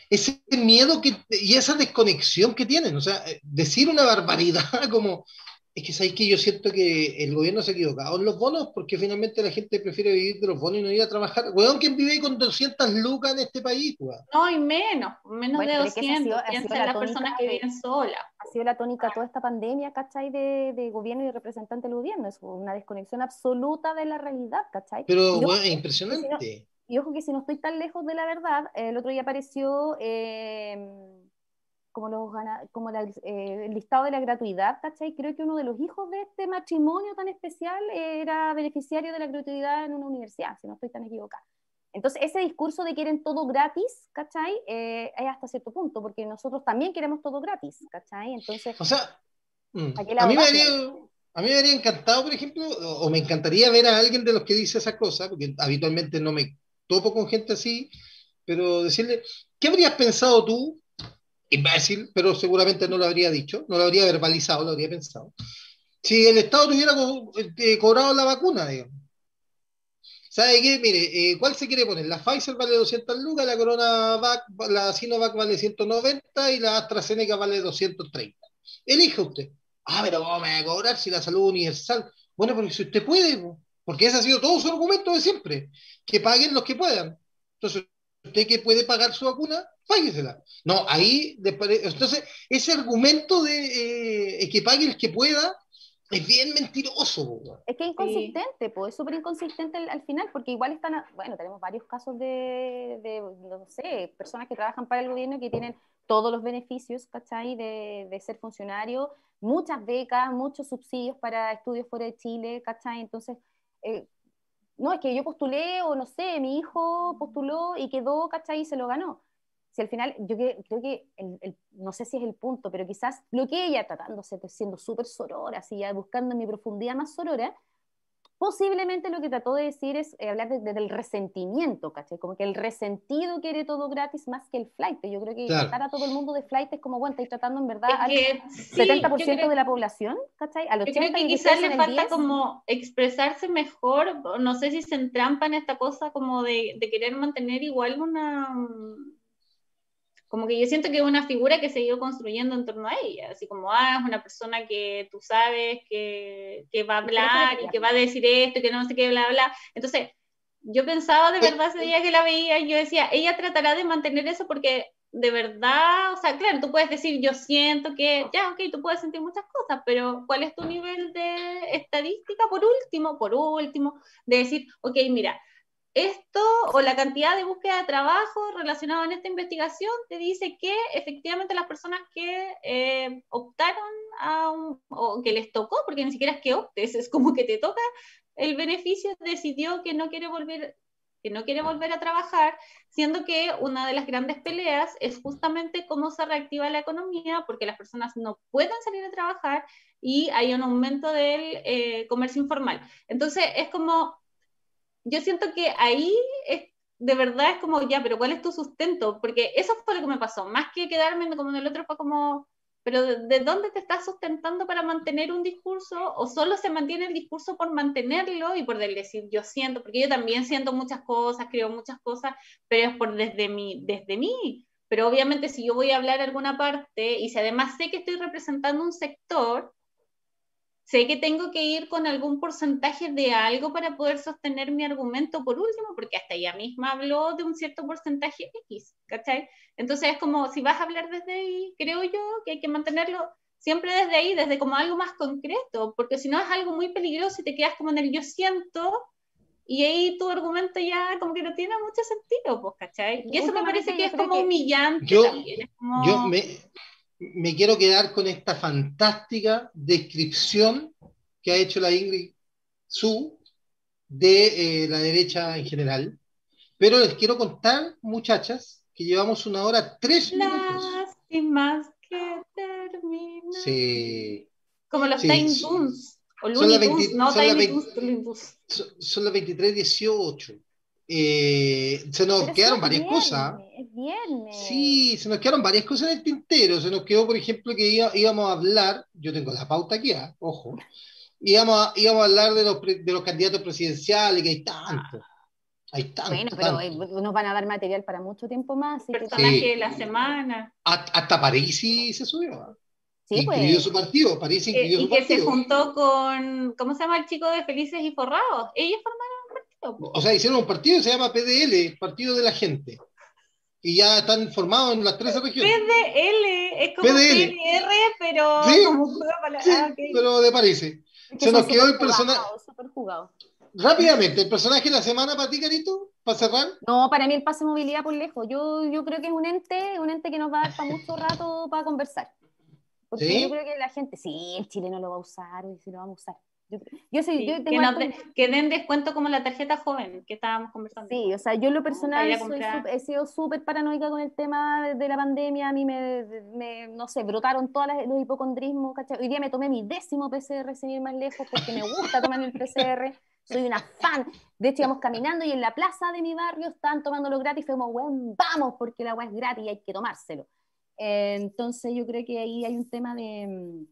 Ese miedo que, y esa desconexión que tienen. O sea, decir una barbaridad como es que sabéis que yo siento que el gobierno se ha equivocado en los bonos porque finalmente la gente prefiere vivir de los bonos y no ir a trabajar. Weón, ¿quién vive con 200 lucas en este país? Weón? No, y menos, menos de 200. Piensa en las personas que viven solas. Ha sido la tónica toda esta pandemia, ¿cachai? De, de, gobierno y de representante del gobierno. Es una desconexión absoluta de la realidad, ¿cachai? Pero, weón, es impresionante. y ojo que si no estoy tan lejos de la verdad, el otro día apareció... Eh, como, los, como eh, el listado de la gratuidad, ¿cachai? Creo que uno de los hijos de este matrimonio tan especial era beneficiario de la gratuidad en una universidad, si no estoy tan equivocada. Entonces, ese discurso de quieren todo gratis, ¿cachai? Eh, es hasta cierto punto, porque nosotros también queremos todo gratis, ¿cachai? Entonces, o sea, mm, a, mí me haría, a mí me habría encantado, por ejemplo, o, me encantaría ver a alguien de los que dice esa cosa, porque habitualmente no me topo con gente así, pero decirle, ¿qué habrías pensado tú imbécil, pero seguramente no lo habría dicho, no lo habría verbalizado, lo habría pensado. si el Estado tuviera eh, cobrado la vacuna, digamos. ¿Sabe qué? Mire, eh, ¿cuál se quiere poner? La Pfizer vale 200 lucas, la CoronaVac, la Sinovac vale 190 y la AstraZeneca vale 230. Elija usted. Ah, pero ¿cómo me va a cobrar si la salud universal? Bueno, porque si usted puede, porque ese ha sido todo su argumento de siempre, que paguen los que puedan. Entonces, usted que puede pagar su vacuna, páguesela. No, ahí, entonces, ese argumento de eh, que pague el que pueda, es bien mentiroso. Es que es inconsistente, pues, es súper inconsistente al, final, porque igual están, bueno, tenemos varios casos de, de, no sé, personas que trabajan para el gobierno y que tienen todos los beneficios, ¿cachai? De, de ser funcionario, muchas becas, muchos subsidios para estudios fuera de Chile, ¿cachai? Entonces, eh, no, es que yo postulé, o no sé, mi hijo postuló y quedó, ¿cachai? Y se lo ganó si al final, yo creo que, no sé si es el punto, pero quizás lo que ella tratándose, siendo súper sorora, así ya buscando mi profundidad más sorora, posiblemente lo que trató de decir es eh, hablar desde el resentimiento, ¿cachai? Como que el resentido quiere todo gratis más que el flight. Yo creo que tratar a todo el mundo de flight es como, bueno, estáis tratando en verdad al 70% de la población, ¿cachai? Al 80% yo creo que quizás le falta como expresarse mejor, no sé si se entrampa en esta cosa como de, de querer mantener igual una como que yo siento que es una figura que se ha ido construyendo en torno a ella, así como, ah, es una persona que tú sabes que, que va a hablar y que va a decir esto y que no sé qué, bla, bla. Entonces, yo pensaba de verdad ese día que la veía y yo decía, ella tratará de mantener eso porque de verdad, o sea, claro, tú puedes decir, yo siento que, ya, ok, tú puedes sentir muchas cosas, pero ¿cuál es tu nivel de estadística? Por último, por último, de decir, ok, mira, esto o la cantidad de búsqueda de trabajo relacionado en esta investigación te dice que efectivamente las personas que eh, optaron o que les tocó, porque ni siquiera es que optes, es como que te toca el beneficio, decidió que no quiere volver que no quiere volver a trabajar, siendo que una de las grandes peleas es justamente cómo se reactiva la economía, porque las personas no pueden salir a trabajar y hay un aumento del eh, comercio informal. Entonces, es como yo siento que ahí es, de verdad es como, ya, pero ¿cuál es tu sustento? Porque eso fue lo que me pasó, más que quedarme como en el otro fue como, pero ¿de, dónde te estás sustentando para mantener un discurso? ¿O solo se mantiene el discurso por mantenerlo y por decir yo siento? Porque yo también siento muchas cosas, creo muchas cosas, pero es por desde mí, desde mí. Pero obviamente si yo voy a hablar alguna parte y si además sé que estoy representando un sector, sé que tengo que ir con algún porcentaje de algo para poder sostener mi argumento por último, porque hasta ella misma habló de un cierto porcentaje X, ¿cachai? Entonces es como, si vas a hablar desde ahí, creo yo que hay que mantenerlo siempre desde ahí, desde como algo más concreto, porque si no es algo muy peligroso y te quedas como en el yo siento, y ahí tu argumento ya como que no tiene mucho sentido, pues, ¿cachai? Y eso me parece que es como humillante también. Yo me, me quiero quedar con esta fantástica descripción que ha hecho la Ingrid Su de eh, la derecha en general. Pero les quiero contar, muchachas, que llevamos una hora tres minutos. Lástimas que terminan. Sí. Como los Time Toons. O son, las 20, no, son, las son, las 23.18. Eh, se nos quedaron varias cosas. Es viernes. Sí, se nos quedaron varias cosas en el tintero. Se nos quedó, por ejemplo, que íbamos a hablar, yo tengo la pauta aquí, ¿ah? ojo, íbamos a, íbamos a hablar de los, de los candidatos presidenciales, que hay tantos. Hay tanto, bueno, pero eh, nos van a dar material para mucho tiempo más. Personaje sí. de la semana. Hasta Parisi se subió. ¿ah? Sí, incluyó pues. su partido, París incluyó eh, su partido. Y que se juntó con, ¿cómo se llama el chico de Felices y Forrados? Ellos formaron o sea, hicieron un partido que se llama PDL, Partido de la Gente. Y ya están formados en las 13 regiones. PDL, es como PDL. PDR, pero sí, sí, ah, pero de París. Se nos quedó el personaje. Rápidamente, el personaje de la semana para ti, Carito, para cerrar. No, para mí el pase movilidad por lejos. Yo, yo creo que es un ente, un ente que nos va a dar para mucho rato para conversar. Porque ¿Sí? yo creo que la gente, sí, el chileno lo va a usar, y si lo vamos a usar. Yo, yo, soy, yo que, no que, den descuento como la tarjeta joven que estábamos conversando. Sí, o sea, yo en lo personal soy he sido súper paranoica con el tema de la pandemia. A mí me, me no sé, brotaron todos los hipocondrismos. ¿cachai? Hoy día me tomé mi décimo PCR sin ir más lejos porque me gusta tomar el PCR. Soy una fan. De hecho, íbamos caminando y en la plaza de mi barrio estaban tomándolo gratis. Fue como, bueno, vamos, porque el agua es gratis y hay que tomárselo. Eh, entonces, yo creo que ahí hay un tema de,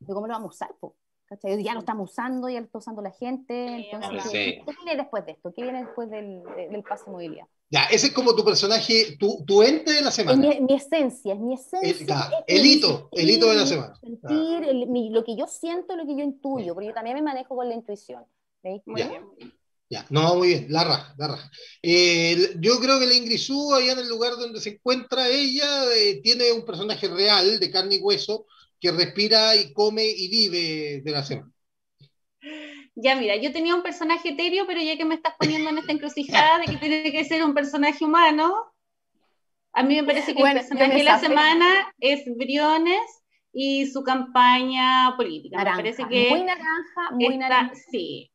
de cómo lo vamos a usar. Po ¿cachai? Ya lo estamos usando, ya lo está usando la gente. Entonces, ¿qué, viene después de esto? ¿Qué viene después del, del pase de movilidad? Ya, ese es como tu personaje, tu, tu ente de la semana. Es mi, esencia, es mi esencia. El, hito, el hito de la semana. Sentir, lo que yo siento, lo que yo intuyo, porque yo también me manejo con la intuición. ¿veis? Muy bien. Ya, no, muy bien, la raja, la raja. Eh, yo creo que la Ingrisú, allá en el lugar donde se encuentra ella, eh, tiene un personaje real, de carne y hueso, que respira y come y vive de la semana. Ya, mira, yo tenía un personaje etéreo, pero ya que me estás poniendo en esta encrucijada de que tiene que ser un personaje humano, a mí me parece que el personaje de la semana es Briones y su campaña política. me parece que muy naranja, muy naranja. Sí,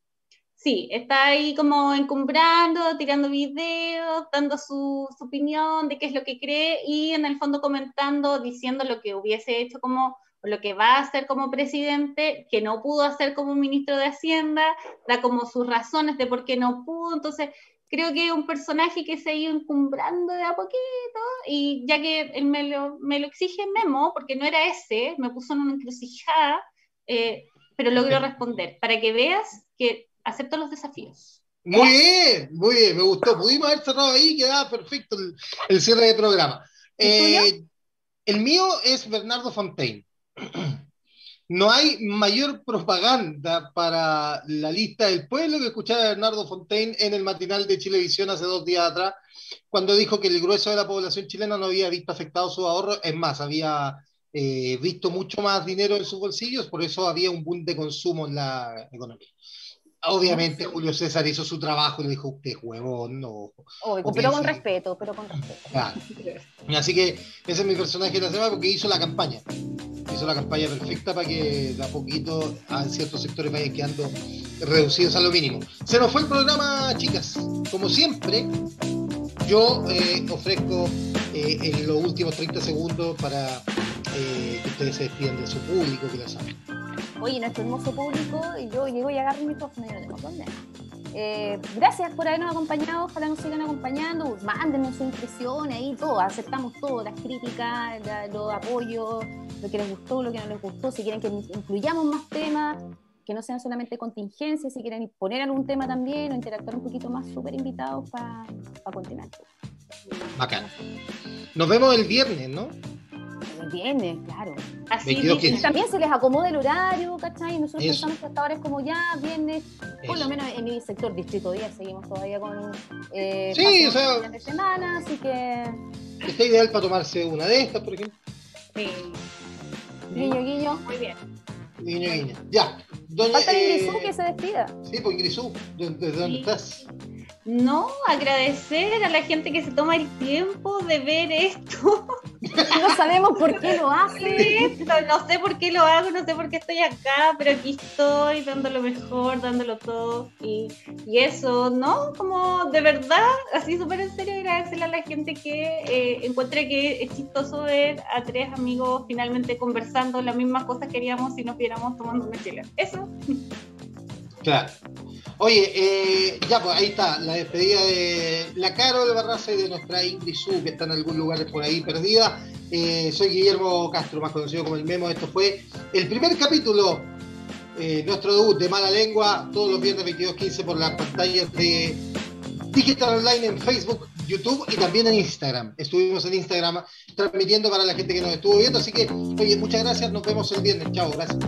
Sí, está ahí como encumbrando, tirando videos, dando su, opinión de qué es lo que cree y en el fondo comentando, diciendo lo que hubiese hecho como, lo que va a hacer como presidente, que no pudo hacer como ministro de Hacienda, da como sus razones de por qué no pudo. Entonces, creo que es un personaje que se ha ido encumbrando de a poquito y ya que él me lo, me lo exige Memo, porque no era ese, me puso en una encrucijada, eh, pero logro responder, para que veas que acepto los desafíos. Muy bien, muy bien, me gustó. Pudimos haber cerrado ahí, quedaba perfecto el, cierre de programa. Eh, el mío es Bernardo Fontaine. No hay mayor propaganda para la lista del pueblo que escuchar a Bernardo Fontaine en el matinal de Chilevisión hace dos días atrás, cuando dijo que el grueso de la población chilena no había visto afectado su ahorro, es más, había eh, visto mucho más dinero en sus bolsillos, por eso había un boom de consumo en la economía. Obviamente Julio César hizo su trabajo y le dijo, usted huevón, no. pero con respeto, pero con respeto. Así que ese es mi personaje de la semana porque hizo la campaña. Hizo la campaña perfecta para que de a poquito a ciertos sectores vayan quedando reducidos a lo mínimo. Se nos fue el programa, chicas. Como siempre, yo eh, ofrezco eh, en los últimos 30 segundos para eh, que ustedes se despidan de su público, que lo saben oye, nuestro hermoso público, y yo llego y agarro mi micrófono y no tengo problema. Eh, gracias por habernos acompañado, ojalá nos sigan acompañando, mándenos sus impresiones ahí, todo, aceptamos todo, las críticas, los apoyos, lo que les gustó, lo que no les gustó, si quieren que incluyamos más temas, que no sean solamente contingencias, si quieren poner algún tema también o interactuar un poquito más, súper invitados para continuar. Bacán. Nos vemos el viernes, ¿no? Viene, claro. Así y también se les acomoda el horario, ¿cachai? Nosotros pensamos que hasta ahora es como ya viernes, por lo menos en mi sector, Distrito 10, seguimos todavía con eh, sí, o sea, de semana, así que... Está ideal para tomarse una de estas, por ejemplo. Sí. Guiño, guiño. Muy bien. Guiño, guiño. Ya. Doña, Falta eh, Ingrisú que se despida. Sí, pues Ingrisú, ¿desde dónde estás? No, agradecer a la gente que se toma el tiempo de ver esto. No sabemos por qué lo hace. no sé por qué lo hago, no sé por qué estoy acá, pero aquí estoy dando lo mejor, dándolo todo. Y, eso, ¿no? Como de verdad, así súper en serio, agradecerle a la gente que eh, encuentre que es chistoso ver a tres amigos finalmente conversando las mismas cosas que haríamos si nos viéramos tomando una chela. Eso. Claro. Oye, eh, ya pues ahí está, la despedida de la Carol Barraza y de nuestra Ingrid Su, que está en algún lugar por ahí perdida. Eh, soy Guillermo Castro, más conocido como el Memo. Esto fue el primer capítulo, eh, nuestro debut de Mala Lengua, todos los viernes 22.15 por las pantallas de Digital Online en Facebook, YouTube y también en Instagram. Estuvimos en Instagram transmitiendo para la gente que nos estuvo viendo, así que, oye, muchas gracias, nos vemos el viernes. Chao, gracias.